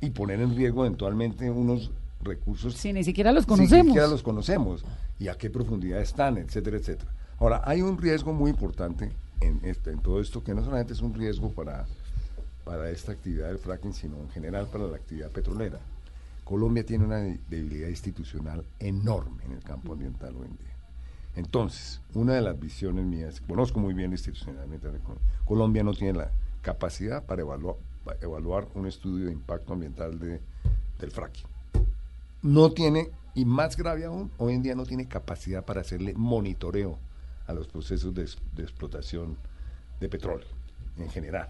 y poner en riesgo eventualmente unos recursos Si ni siquiera los si conocemos. siquiera los conocemos y a qué profundidad están, etcétera, etcétera. Ahora, hay un riesgo muy importante en, este- en todo esto, que no solamente es un riesgo para, para esta actividad del fracking, sino en general para la actividad petrolera. Colombia tiene una de- debilidad institucional enorme en el campo ambiental hoy en día. Entonces, una de las visiones mías, conozco muy bien de Colombia, no tiene la capacidad para evaluar, para evaluar un estudio de impacto ambiental de, del fracking no tiene, y más grave aún, hoy en día no tiene capacidad para hacerle monitoreo a los procesos de, de explotación de petróleo en general,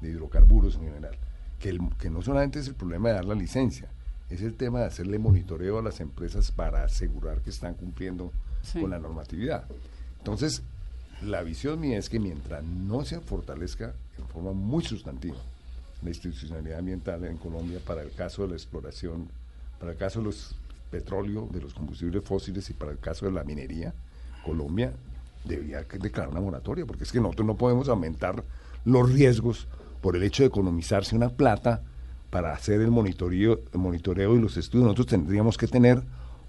de hidrocarburos en general. Que, el- que no solamente es el problema de dar la licencia, es el tema de hacerle monitoreo a las empresas para asegurar que están cumpliendo Sí. con la normatividad. Entonces, la visión mía es que mientras no se fortalezca en forma muy sustantiva la institucionalidad ambiental en Colombia para el caso de la exploración, para el caso de los petróleo, de los combustibles fósiles y para el caso de la minería, Colombia debería que declarar una moratoria, porque es que nosotros no podemos aumentar los riesgos por el hecho de economizarse una plata para hacer el monitoreo, el monitoreo y los estudios. Nosotros tendríamos que tener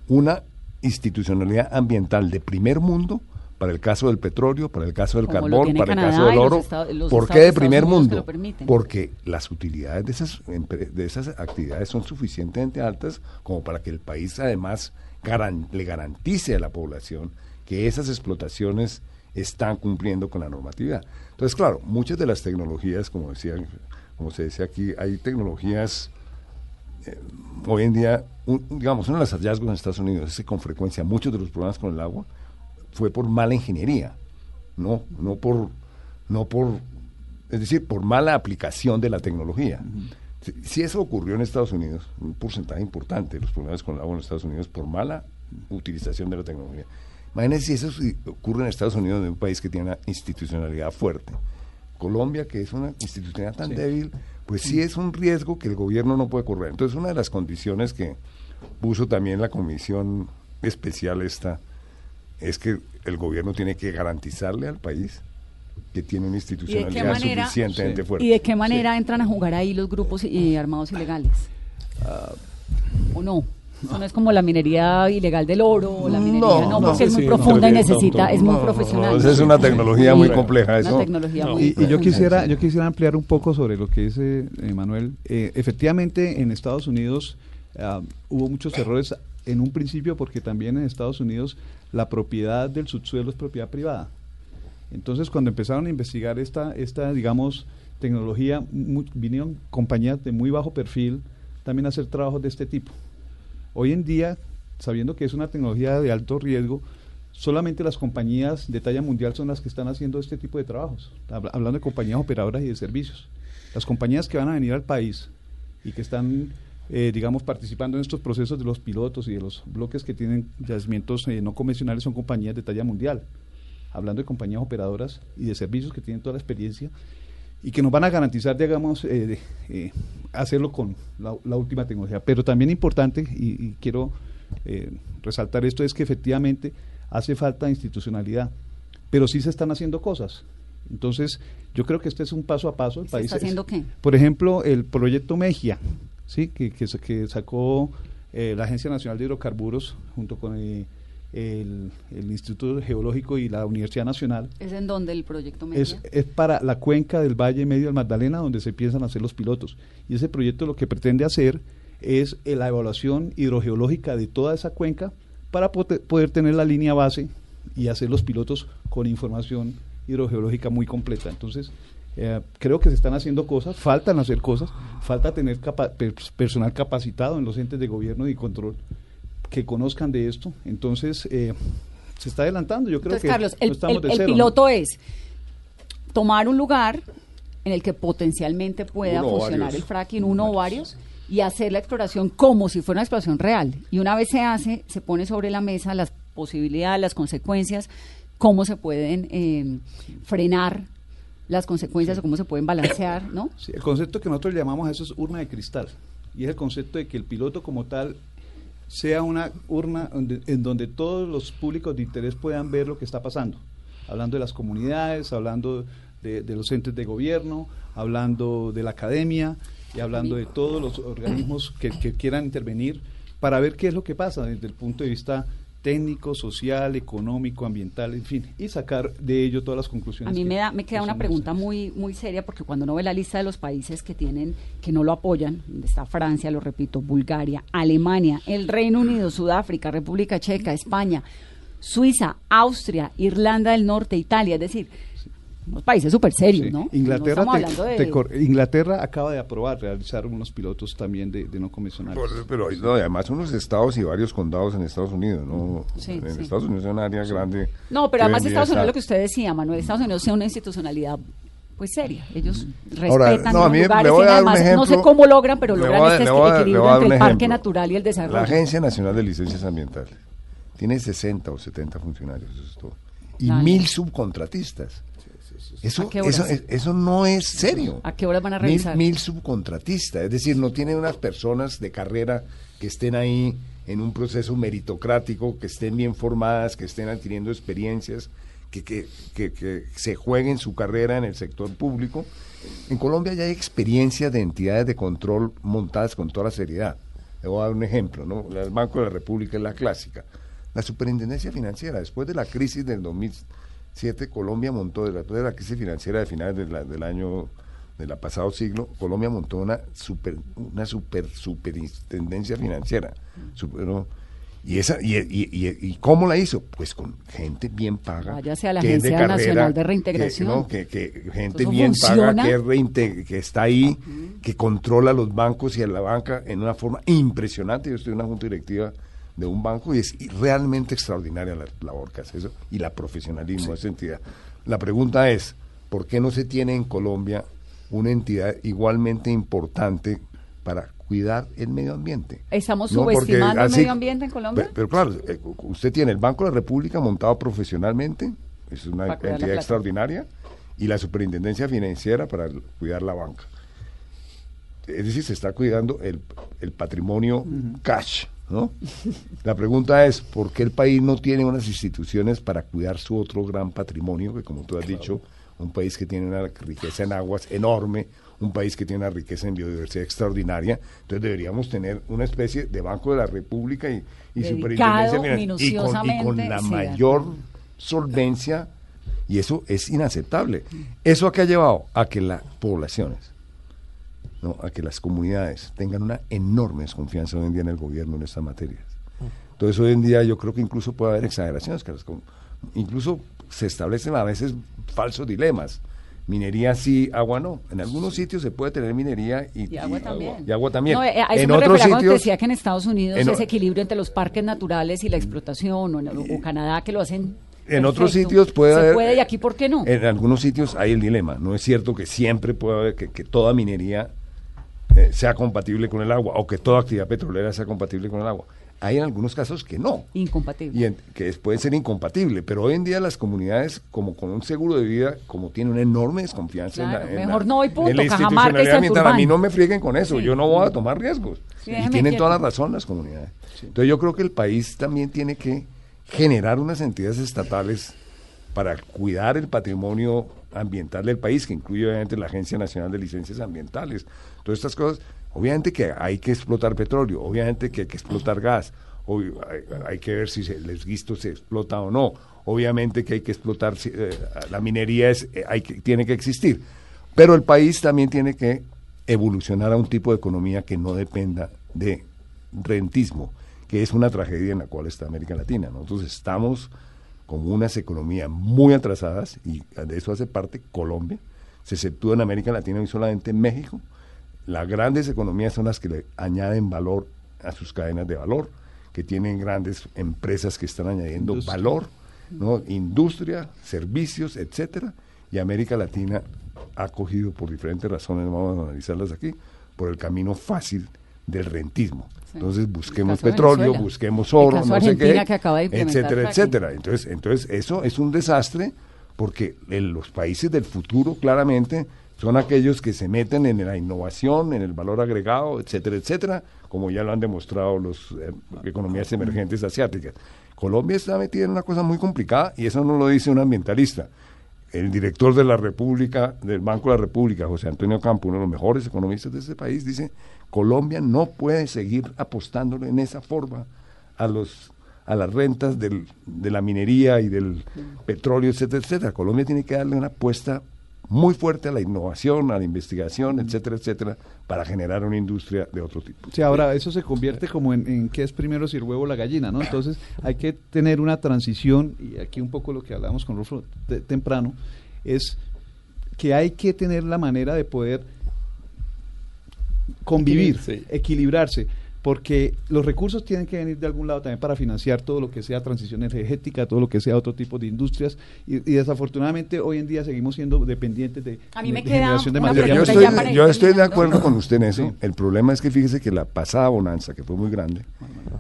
una institucionalidad ambiental de primer mundo para el caso del petróleo, para el caso del Como carbón, para Canadá el caso del los oro. estados- los ¿Por qué de primer mundo? Porque las utilidades de esas, de esas actividades son suficientemente altas como para que el país además garan- le garantice a la población que esas explotaciones están cumpliendo con la normatividad. Entonces, claro, muchas de las tecnologías, como decían, como se decía aquí, hay tecnologías eh, hoy en día, un- digamos, uno de los hallazgos en Estados Unidos es que con frecuencia muchos de los problemas con el agua fue por mala ingeniería, no, no por, no por, es decir, por mala aplicación de la tecnología. si, si eso ocurrió en Estados Unidos, un porcentaje importante de los problemas con el agua en Estados Unidos por mala utilización de la tecnología. Imagínense si eso ocurre en Estados Unidos, en un país que tiene una institucionalidad fuerte. Colombia, que es una institucionalidad tan débil, pues sí es un riesgo que el gobierno no puede correr. Entonces, una de las condiciones que puso también la comisión especial esta es que el gobierno tiene que garantizarle al país que tiene una institucionalidad manera- suficientemente Sí. fuerte. ¿Y de qué manera entran a jugar ahí los grupos eh, armados ilegales? ¿O no? Eso no es como la minería ilegal del oro o la minería, No, no, no, porque es muy sí, profunda no, y necesita, es muy No, no, profesional. esa es una tecnología muy compleja. Una Eso. tecnología No. muy Y, y yo quisiera yo quisiera ampliar un poco sobre lo que dice eh, Manuel. Eh, efectivamente, en Estados Unidos ah, hubo muchos errores en un principio porque también en Estados Unidos la propiedad del subsuelo es propiedad privada. Entonces, cuando empezaron a investigar esta, esta digamos, tecnología, vinieron compañías de muy bajo perfil también a hacer trabajos de este tipo. Hoy en día, sabiendo que es una tecnología de alto riesgo, solamente las compañías de talla mundial son las que están haciendo este tipo de trabajos, Habla- hablando de compañías operadoras y de servicios. Las compañías que van a venir al país y que están, eh, digamos, participando en estos procesos de los pilotos y de los bloques que tienen yacimientos eh, no convencionales son compañías de talla mundial, hablando de compañías operadoras y de servicios que tienen toda la experiencia y que nos van a garantizar, digamos, eh, de, eh, hacerlo con la, la última tecnología. Pero también importante, y, y quiero eh, resaltar esto, es que efectivamente hace falta institucionalidad, pero sí se están haciendo cosas. Entonces, yo creo que este es un paso a paso. El ¿Se país está es- haciendo qué? Por ejemplo, el proyecto Mejia, ¿sí? que, que, que sacó eh, la Agencia Nacional de Hidrocarburos junto con eh, el, el Instituto Geológico y la Universidad Nacional. ¿Es en donde el proyecto Es, Media? es para la cuenca del Valle Medio del Magdalena donde se piensan hacer los pilotos. Y ese proyecto lo que pretende hacer es eh, la evaluación hidrogeológica de toda esa cuenca para pote- poder tener la línea base y hacer los pilotos con información hidrogeológica muy completa. Entonces, eh, creo que se están haciendo cosas, faltan hacer cosas, falta tener capa- personal capacitado en los entes de gobierno y control que conozcan de esto. Entonces, eh, se está adelantando. Yo creo Entonces, que Carlos, no el, estamos el- de el cero, ¿no? piloto es tomar un lugar en el que potencialmente pueda Uno funcionar varios. el fracking, uno o varios, y hacer la exploración como si fuera una exploración real. Y una vez se hace, se pone sobre la mesa las posibilidades, las consecuencias, cómo se pueden eh, frenar las consecuencias o cómo se pueden balancear, ¿no? Sí, el concepto que nosotros llamamos a eso es urna de cristal. Y es el concepto de que el piloto como tal sea una urna en donde todos los públicos de interés puedan ver lo que está pasando. Hablando de las comunidades, hablando de, los entes de gobierno, hablando de la academia y hablando de todos los organismos que quieran intervenir para ver qué es lo que pasa desde el punto de vista técnico, social, económico, ambiental, en fin, y sacar de ello todas las conclusiones. A mí me, da, me que queda una pregunta muy muy seria porque cuando uno ve la lista de los países que tienen que no lo apoyan, donde está Francia, lo repito, Bulgaria, Alemania, el Reino Unido, Sudáfrica, República Checa, España, Suiza, Austria, Irlanda del Norte, Italia, es decir, unos países súper serios, Sí. ¿no? Inglaterra, no te- estamos hablando te de cor- Inglaterra acaba de aprobar realizar unos pilotos también de, de no convencionales. Por- pero no, además unos estados y varios condados en Estados Unidos, ¿no? Sí, en sí. Estados Unidos es un área grande. No, pero además Estados Unidos, lo que usted decía, Manuel, Estados Unidos sea una institucionalidad pues seria. Ellos Ahora, respetan no, a los mí me lugares, voy a dar un además, no sé ejemplo. cómo logran, pero logran a- este equilibrio a entre el parque ejemplo. natural y el desarrollo. La Agencia Nacional de Licencias Ambientales tiene 60 o 70 funcionarios, eso es todo. Y mil subcontratistas. Eso, eso, es- eso no es serio. ¿A qué horas van a Mil, revisar? mil subcontratistas, es decir, no tienen unas personas de carrera que estén ahí en un proceso meritocrático, que estén bien formadas, que estén adquiriendo experiencias, que, que, que, que se jueguen su carrera en el sector público. En Colombia ya hay experiencias de entidades de control montadas con toda la seriedad. Le voy a dar un ejemplo, ¿no? El Banco de la República es la clásica. La Superintendencia Financiera, después de la crisis del 2007, Colombia montó, después de la crisis financiera de finales de la- del año del pasado siglo, Colombia montó una super, una super superintendencia financiera. Super- ¿no? y esa y, y, y- y cómo la hizo? Pues con gente bien paga. Váyase a la que de Agencia carrera, Nacional de que- Reintegración. no, que, que gente ¿Eso bien funciona? paga, que, reinte- que está ahí, que controla los bancos y a la banca en una forma impresionante. Yo estoy en una junta directiva de un banco y es realmente extraordinaria la labor que hace eso y la profesionalismo de esa entidad. La pregunta es, ¿por qué no se tiene en Colombia una entidad igualmente importante para cuidar el medio ambiente? ¿Estamos No, porque subestimando el medio ambiente en Colombia? Pe- Pero, claro, eh, usted tiene el Banco de la República montado profesionalmente, es una entidad extraordinaria, y la Superintendencia Financiera para cuidar la banca. Es decir, se está cuidando el, el patrimonio cash, ¿no? La pregunta es, ¿por qué el país no tiene unas instituciones para cuidar su otro gran patrimonio, que como tú has dicho, un país que tiene una riqueza en aguas enorme, un país que tiene una riqueza en biodiversidad extraordinaria, entonces deberíamos tener una especie de Banco de la República y, y Superintendencia y con, y con la sí, mayor solvencia, y eso es inaceptable. ¿Eso a qué ha llevado? A que las poblaciones, ¿no? a que las comunidades tengan una enorme desconfianza hoy en día en el gobierno en estas materias. Entonces hoy en día yo creo que incluso puede haber exageraciones, que las incluso se establecen a veces falsos dilemas. Minería sí, agua no. En algunos sitios se puede tener minería y, Y agua también. y agua también. No, eh, a eso en me otros cuando sitios decía que en Estados Unidos en ese equilibrio entre los parques naturales y la explotación, o, en- o Canadá que lo hacen En otros perfecto. sitios puede Se haber. puede y aquí, ¿por qué no? En algunos sitios hay el dilema. No es cierto que siempre puede haber que, que toda minería eh, sea compatible con el agua o que toda actividad petrolera sea compatible con el agua. Hay en algunos casos que no. Incompatible. Y en- que es- puede ser incompatible, pero hoy en día las comunidades, como con un seguro de vida, como tienen una enorme desconfianza en la, en mejor la- no y punto, en la y institucionalidad, mientras a mí no me frieguen con eso, Sí. yo no voy a tomar riesgos. Sí, y tienen toda la razón las comunidades. Entonces yo creo que el país también tiene que generar unas entidades estatales para cuidar el patrimonio ambiental del país, que incluye obviamente la Agencia Nacional de Licencias Ambientales. Todas estas cosas, obviamente que hay que explotar petróleo, obviamente que hay que explotar gas, hay, que ver si el esguisto se explota o no, obviamente que hay que explotar, eh, la minería es, eh, hay que, tiene que existir, pero el país también tiene que evolucionar a un tipo de economía que no dependa de rentismo, que es una tragedia en la cual está América Latina. Nosotros estamos con unas economías muy atrasadas y de eso hace parte Colombia, se exceptúa en América Latina y solamente en México. Las grandes economías son las que le añaden valor a sus cadenas de valor, que tienen grandes empresas que están añadiendo Industria. valor, ¿no? industria, servicios, etcétera, y América Latina ha cogido por diferentes razones, vamos a analizarlas aquí, por el camino fácil del rentismo. Entonces busquemos petróleo, Venezuela. busquemos El oro, no sé qué, que acaba de etcétera, etcétera. Entonces, entonces eso es un desastre porque en los países del futuro claramente son aquellos que se meten en la innovación, en el valor agregado, etcétera, etcétera, como ya lo han demostrado las economías emergentes asiáticas. Colombia está metida en una cosa muy complicada y eso no lo dice un ambientalista. El director de la República, del Banco de la República, José Antonio Campo, uno de los mejores economistas de ese país, dice, Colombia no puede seguir apostándole en esa forma a los a las rentas del, de la minería y del petróleo, etcétera, etcétera. Colombia tiene que darle una apuesta muy fuerte a la innovación, a la investigación, etcétera, etcétera, para generar una industria de otro tipo. Sí, ahora eso se convierte como en, en qué es primero si el huevo o la gallina, ¿no? Entonces hay que tener una transición, y aquí un poco lo que hablábamos con Rufo te- temprano, es que hay que tener la manera de poder convivir, Sí. equilibrarse, porque los recursos tienen que venir de algún lado también para financiar todo lo que sea transición energética, todo lo que sea otro tipo de industrias, y, y desafortunadamente hoy en día seguimos siendo dependientes de, A mí me de queda generación de materia yo estoy, yo estoy de acuerdo con usted en eso. Sí. El problema es que fíjese que la pasada bonanza, que fue muy grande,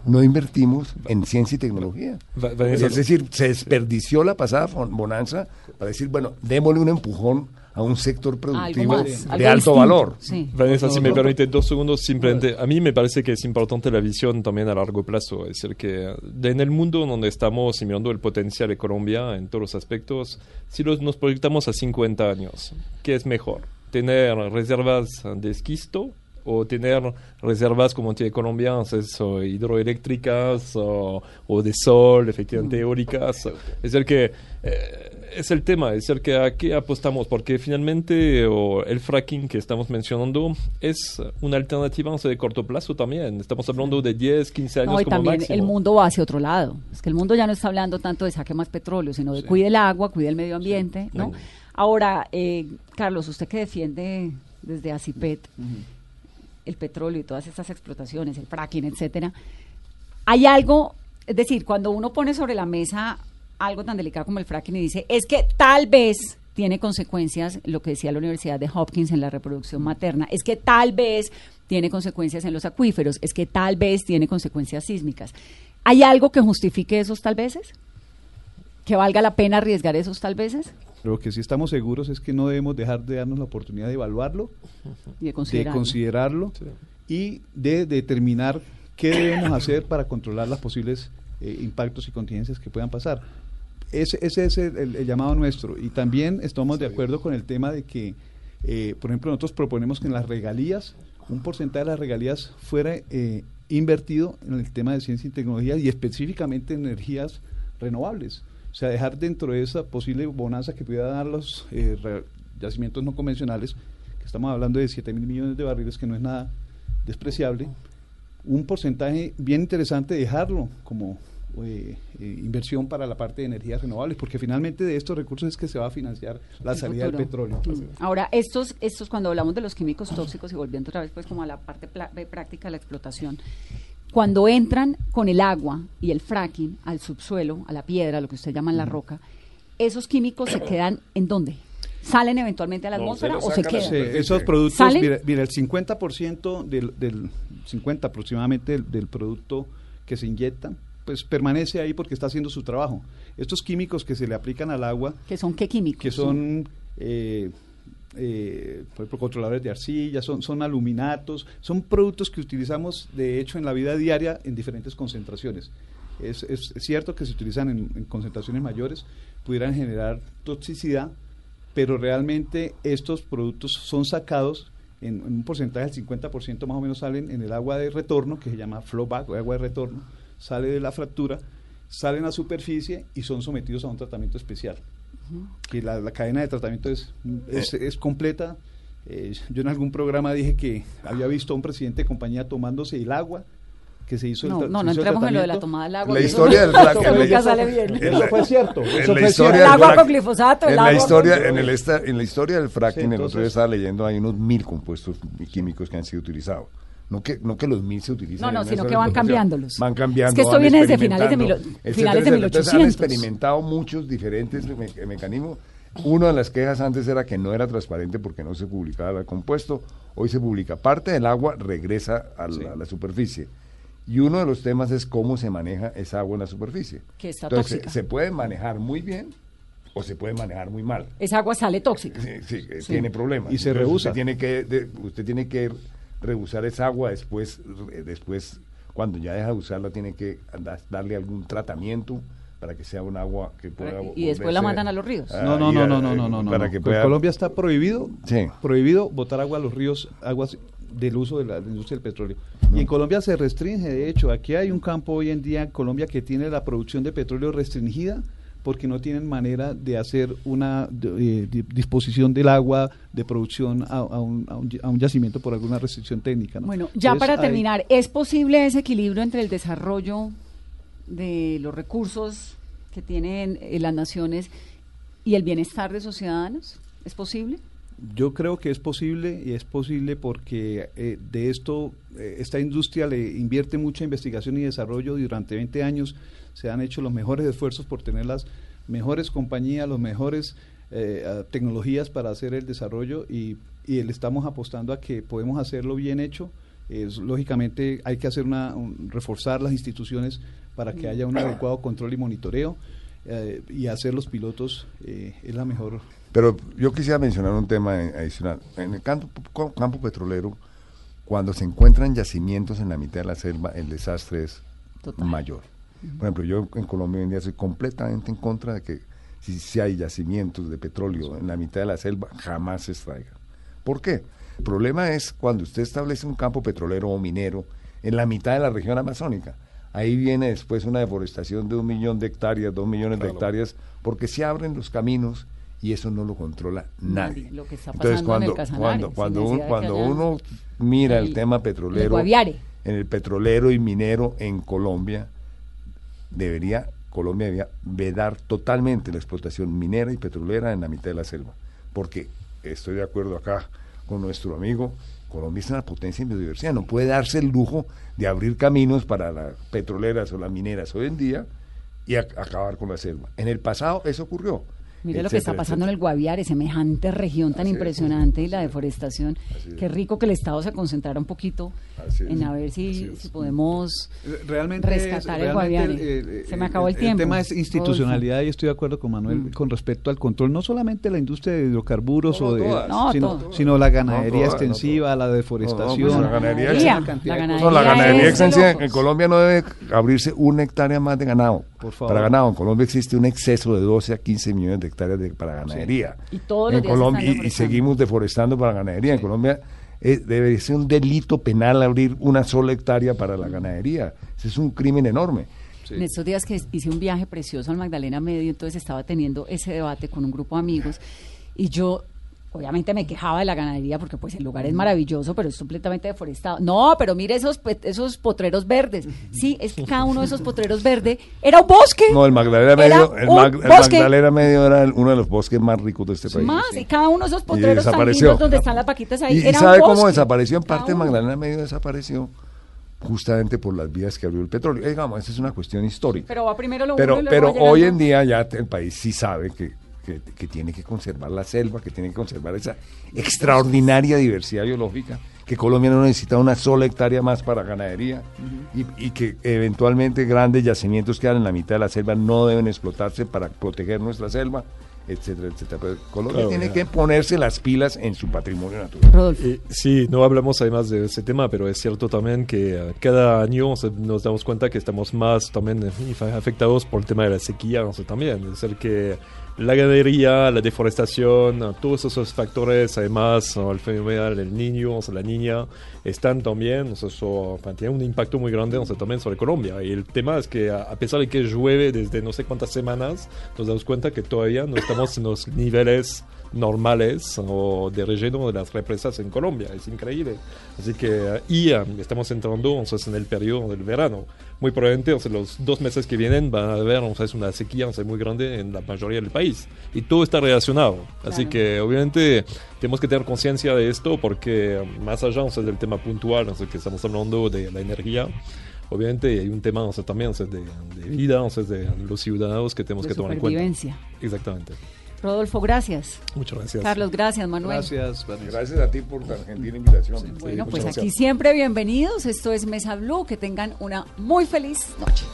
no invertimos en ciencia y tecnología. Es decir, se desperdició la pasada bonanza para decir, bueno, démosle un empujón a un sector productivo más, de alto distinto. valor. Sí. Vanessa, si me permite dos segundos, simplemente a mí me parece que es importante la visión también a largo plazo. Es decir, que en el mundo donde estamos y mirando el potencial de Colombia en todos los aspectos, si los, nos proyectamos a 50 años, ¿qué es mejor? ¿Tener reservas de esquisto o tener reservas como tiene Colombia, eso, hidroeléctricas o, o de sol, efectivamente eólicas? Es decir, que eh, es el tema, es decir, que a qué apostamos, porque finalmente o el fracking que estamos mencionando es una alternativa de corto plazo también. Estamos hablando de 10, 15 años No, y como también máximo. el mundo va hacia otro lado. Es que el mundo ya no está hablando tanto de saque más petróleo, sino de cuide el agua, cuide el medio ambiente, ¿no? Ahora, eh, Carlos, usted que defiende desde ACIPET el petróleo y todas estas explotaciones, el fracking, etcétera, hay algo, es decir, cuando uno pone sobre la mesa algo tan delicado como el fracking y dice, es que tal vez tiene consecuencias, lo que decía la Universidad de Hopkins en la reproducción materna, es que tal vez tiene consecuencias en los acuíferos, es que tal vez tiene consecuencias sísmicas. ¿Hay algo que justifique esos tal veces? ¿Que valga la pena arriesgar esos tal veces? Lo que sí estamos seguros es que no debemos dejar de darnos la oportunidad de evaluarlo, Y de de considerar. considerarlo y de determinar qué debemos hacer para controlar las posibles eh, impactos y contingencias que puedan pasar. Ese, ese es el, el- el llamado nuestro. Y también estamos de acuerdo con el tema de que, eh, por ejemplo, nosotros proponemos que en las regalías, un porcentaje de las regalías fuera eh, invertido en el tema de ciencia y tecnología y específicamente en energías renovables. O sea, dejar dentro de esa posible bonanza que pudiera dar los eh, yacimientos no convencionales, que estamos hablando de 7 mil millones de barriles, que no es nada despreciable, un porcentaje bien interesante dejarlo como eh, eh, inversión para la parte de energías renovables, porque finalmente de estos recursos es que se va a financiar la salida del petróleo. Mm. Ahora, estos, estos, cuando hablamos de los químicos tóxicos y volviendo otra vez pues como a la parte de práctica de la explotación, cuando entran con el agua y el fracking al subsuelo, a la piedra, lo que usted llama la roca, esos químicos se quedan en dónde? ¿Salen eventualmente a la No, atmósfera se o se quedan? Sí, esos productos, ¿Salen? mira, mira, el 50% del, del 50 aproximadamente del, del producto que se inyecta, pues permanece ahí porque está haciendo su trabajo. Estos químicos que se le aplican al agua, ¿Que son qué químicos? que son, eh, eh, por ejemplo, controladores de arcilla, son, son aluminatos, son productos que utilizamos de hecho en la vida diaria en diferentes concentraciones. Es, es- cierto que se utilizan en, en concentraciones mayores, pudieran generar toxicidad, pero realmente estos productos son sacados en, en un porcentaje del 50% más o menos salen en el agua de retorno, que se llama flowback o agua de retorno, sale de la fractura, salen a superficie y son sometidos a un tratamiento especial. Que la, la cadena de tratamiento es, es, es completa. Eh, yo en algún programa dije que había visto a un presidente de compañía tomándose el agua que se hizo el No, tra- no, no el entremos en lo de la tomada del agua. La historia del nunca sale bien. en Eso fue cierto. Eso fue cierto. El agua con glifosato, el en la historia, con- en, el esta- en la historia del fracking, Sí, el otro día estaba leyendo, hay unos mil compuestos químicos que han sido utilizados. No que, no que los mil se utilicen. No, no, sino que van cambiándolos. Van cambiando. Es que esto viene desde finales de mil- experimentando, etcétera, finales de etcétera. Entonces, han 1800. experimentado muchos diferentes me- mecanismos. Una de las quejas antes era que no era transparente porque no se publicaba el compuesto. Hoy se publica. Parte del agua regresa a la, a la superficie. Y uno de los temas es cómo se maneja esa agua en la superficie. Que está Entonces, tóxica. se puede manejar muy bien o se puede manejar muy mal. Esa agua sale tóxica. Sí, sí, eh, tiene problemas. Y se rehúsa. Usted tiene que, de- usted tiene que rehusar esa agua después, re- después cuando ya deja de usarla, tiene que darle algún tratamiento para que sea un agua que pueda. Y después la mandan a los ríos. Ah, No, no, no, no, no, no, no, no. Para que pueda. Colombia está prohibido, Sí. prohibido botar agua a los ríos, aguas del uso de la, de la industria del petróleo. Y en Colombia se restringe, de hecho, aquí hay un campo hoy en día en Colombia que tiene la producción de petróleo restringida porque no tienen manera de hacer una de- eh, di- disposición del agua de producción a, a un, a un y- a un yacimiento por alguna restricción técnica. ¿no? Bueno, ya Entonces, para hay- terminar, ¿es posible ese equilibrio entre el desarrollo de los recursos que tienen eh, las naciones y el bienestar de sus ciudadanos? ¿Es posible? Yo creo que es posible y es posible porque eh, de esto, eh, esta industria le invierte mucha investigación y desarrollo durante 20 años se han hecho los mejores esfuerzos por tener las mejores compañías, las mejores eh, tecnologías para hacer el desarrollo y, y le estamos apostando a que podemos hacerlo bien hecho. Es, lógicamente hay que hacer una, un- reforzar las instituciones para que haya un adecuado control y monitoreo eh, y hacer los pilotos eh, es la mejor Pero yo quisiera mencionar un tema adicional. En el campo, campo petrolero, cuando se encuentran yacimientos en la mitad de la selva, el desastre es Total. mayor. Por ejemplo, yo en Colombia hoy en día soy completamente en contra de que si, si hay yacimientos de petróleo en la mitad de la selva, jamás se extraigan. ¿Por qué? El problema es cuando usted establece un campo petrolero o minero en la mitad de la región amazónica. Ahí viene después una deforestación de un millón de hectáreas, dos millones de hectáreas, porque se abren los caminos y eso no lo controla nadie. Nadie, lo que está Entonces, pasando en el cuando, cuando, cuando, un- cuando uno mira el, el- tema petrolero, en el petrolero y minero en Colombia, debería, Colombia debería vedar totalmente la explotación minera y petrolera en la mitad de la selva. Porque estoy de acuerdo acá con nuestro amigo, Colombia es una potencia en biodiversidad, no puede darse el lujo de abrir caminos para las petroleras o las mineras hoy en día y ac- acabar con la selva. En el pasado eso ocurrió. Mire lo que está etcétera, pasando en el etcétera. Guaviare, semejante región tan Así es. impresionante y la deforestación. Así es. Qué rico que el Estado se concentrara un poquito es. en a ver si, es. si podemos realmente rescatar es, el Guaviare. Se me acabó el tiempo, tema es institucionalidad y estoy de acuerdo con Manuel Mm. con respecto al control, no solamente la industria de hidrocarburos No, o de, todas. No, sino, sino la ganadería No, extensiva, la deforestación, pues la ganadería cantidad La de Ganadería es de extensiva locos. en Colombia no debe abrirse una hectárea más de ganado. Por favor. Para ganado, en Colombia existe un exceso de 12 a 15 millones de hectáreas de- para ganadería. Y todos los en días Colombia, están y- seguimos deforestando para ganadería. En Colombia eh, debe ser un delito penal abrir una sola hectárea para la ganadería. Ese es un crimen enorme. En estos días que hice un viaje precioso al Magdalena Medio, entonces estaba teniendo ese debate con un grupo de amigos y yo obviamente me quejaba de la ganadería porque pues el lugar es maravilloso, pero es completamente deforestado. No, pero mire esos esos potreros verdes. Sí, es que cada uno de esos potreros verdes era un bosque. No, el Magdalena Era Medio, el, Mag- el. Magdalena Medio era el- uno de los bosques más ricos de este país. Más, y cada uno de esos potreros tan donde están las vaquitas ahí. ¿Y, y era un sabe cómo desapareció? En parte uno. Magdalena Medio desapareció justamente por las vías que abrió el petróleo. Eh, digamos, esa es una cuestión histórica. Pero va primero lo pero uno y luego pero hoy en día ya el país sí sabe que, que, que tiene que conservar la selva, que tiene que conservar esa extraordinaria diversidad biológica, que Colombia no necesita una sola hectárea más para ganadería y, y que eventualmente grandes yacimientos que quedan en la mitad de la selva no deben explotarse para proteger nuestra selva, etcétera, etcétera. Pero Colombia Claro, tiene ya. que ponerse las pilas en su patrimonio natural. Y sí, no hablamos además de ese tema, pero es cierto también que eh, cada año nos damos cuenta que estamos más también eh, afectados por el tema de la sequía, no sé, también. Es decir, que la ganadería, la deforestación, todos esos factores, además el fenómeno del niño, o sea, la niña, están también, o sea, tienen un impacto muy grande o sea, también sobre Colombia. Y el tema es que a pesar de que llueve desde no sé cuántas semanas, nos damos cuenta que todavía no estamos en los niveles normales o de relleno de las represas en Colombia. Es increíble. Así que, y um, estamos entrando entonces, en el periodo del verano. Muy probablemente sea, los dos meses que vienen van a haber o sea, es una sequía sea, muy grande en la mayoría del país. Y todo está relacionado. Así Claro. que, obviamente, tenemos que tener conciencia de esto porque, um, más allá del tema puntual, que estamos hablando de la energía, obviamente hay un tema también de, de vida, de los ciudadanos que tenemos De que tomar en cuenta. Exactamente. Rodolfo, gracias. Muchas gracias. Carlos, gracias. Manuel. Gracias, Vanessa. Gracias a ti por tan gentil invitación. Bueno, pues gracias. aquí siempre bienvenidos. Esto es Mesa Blue. Que tengan una muy feliz noche.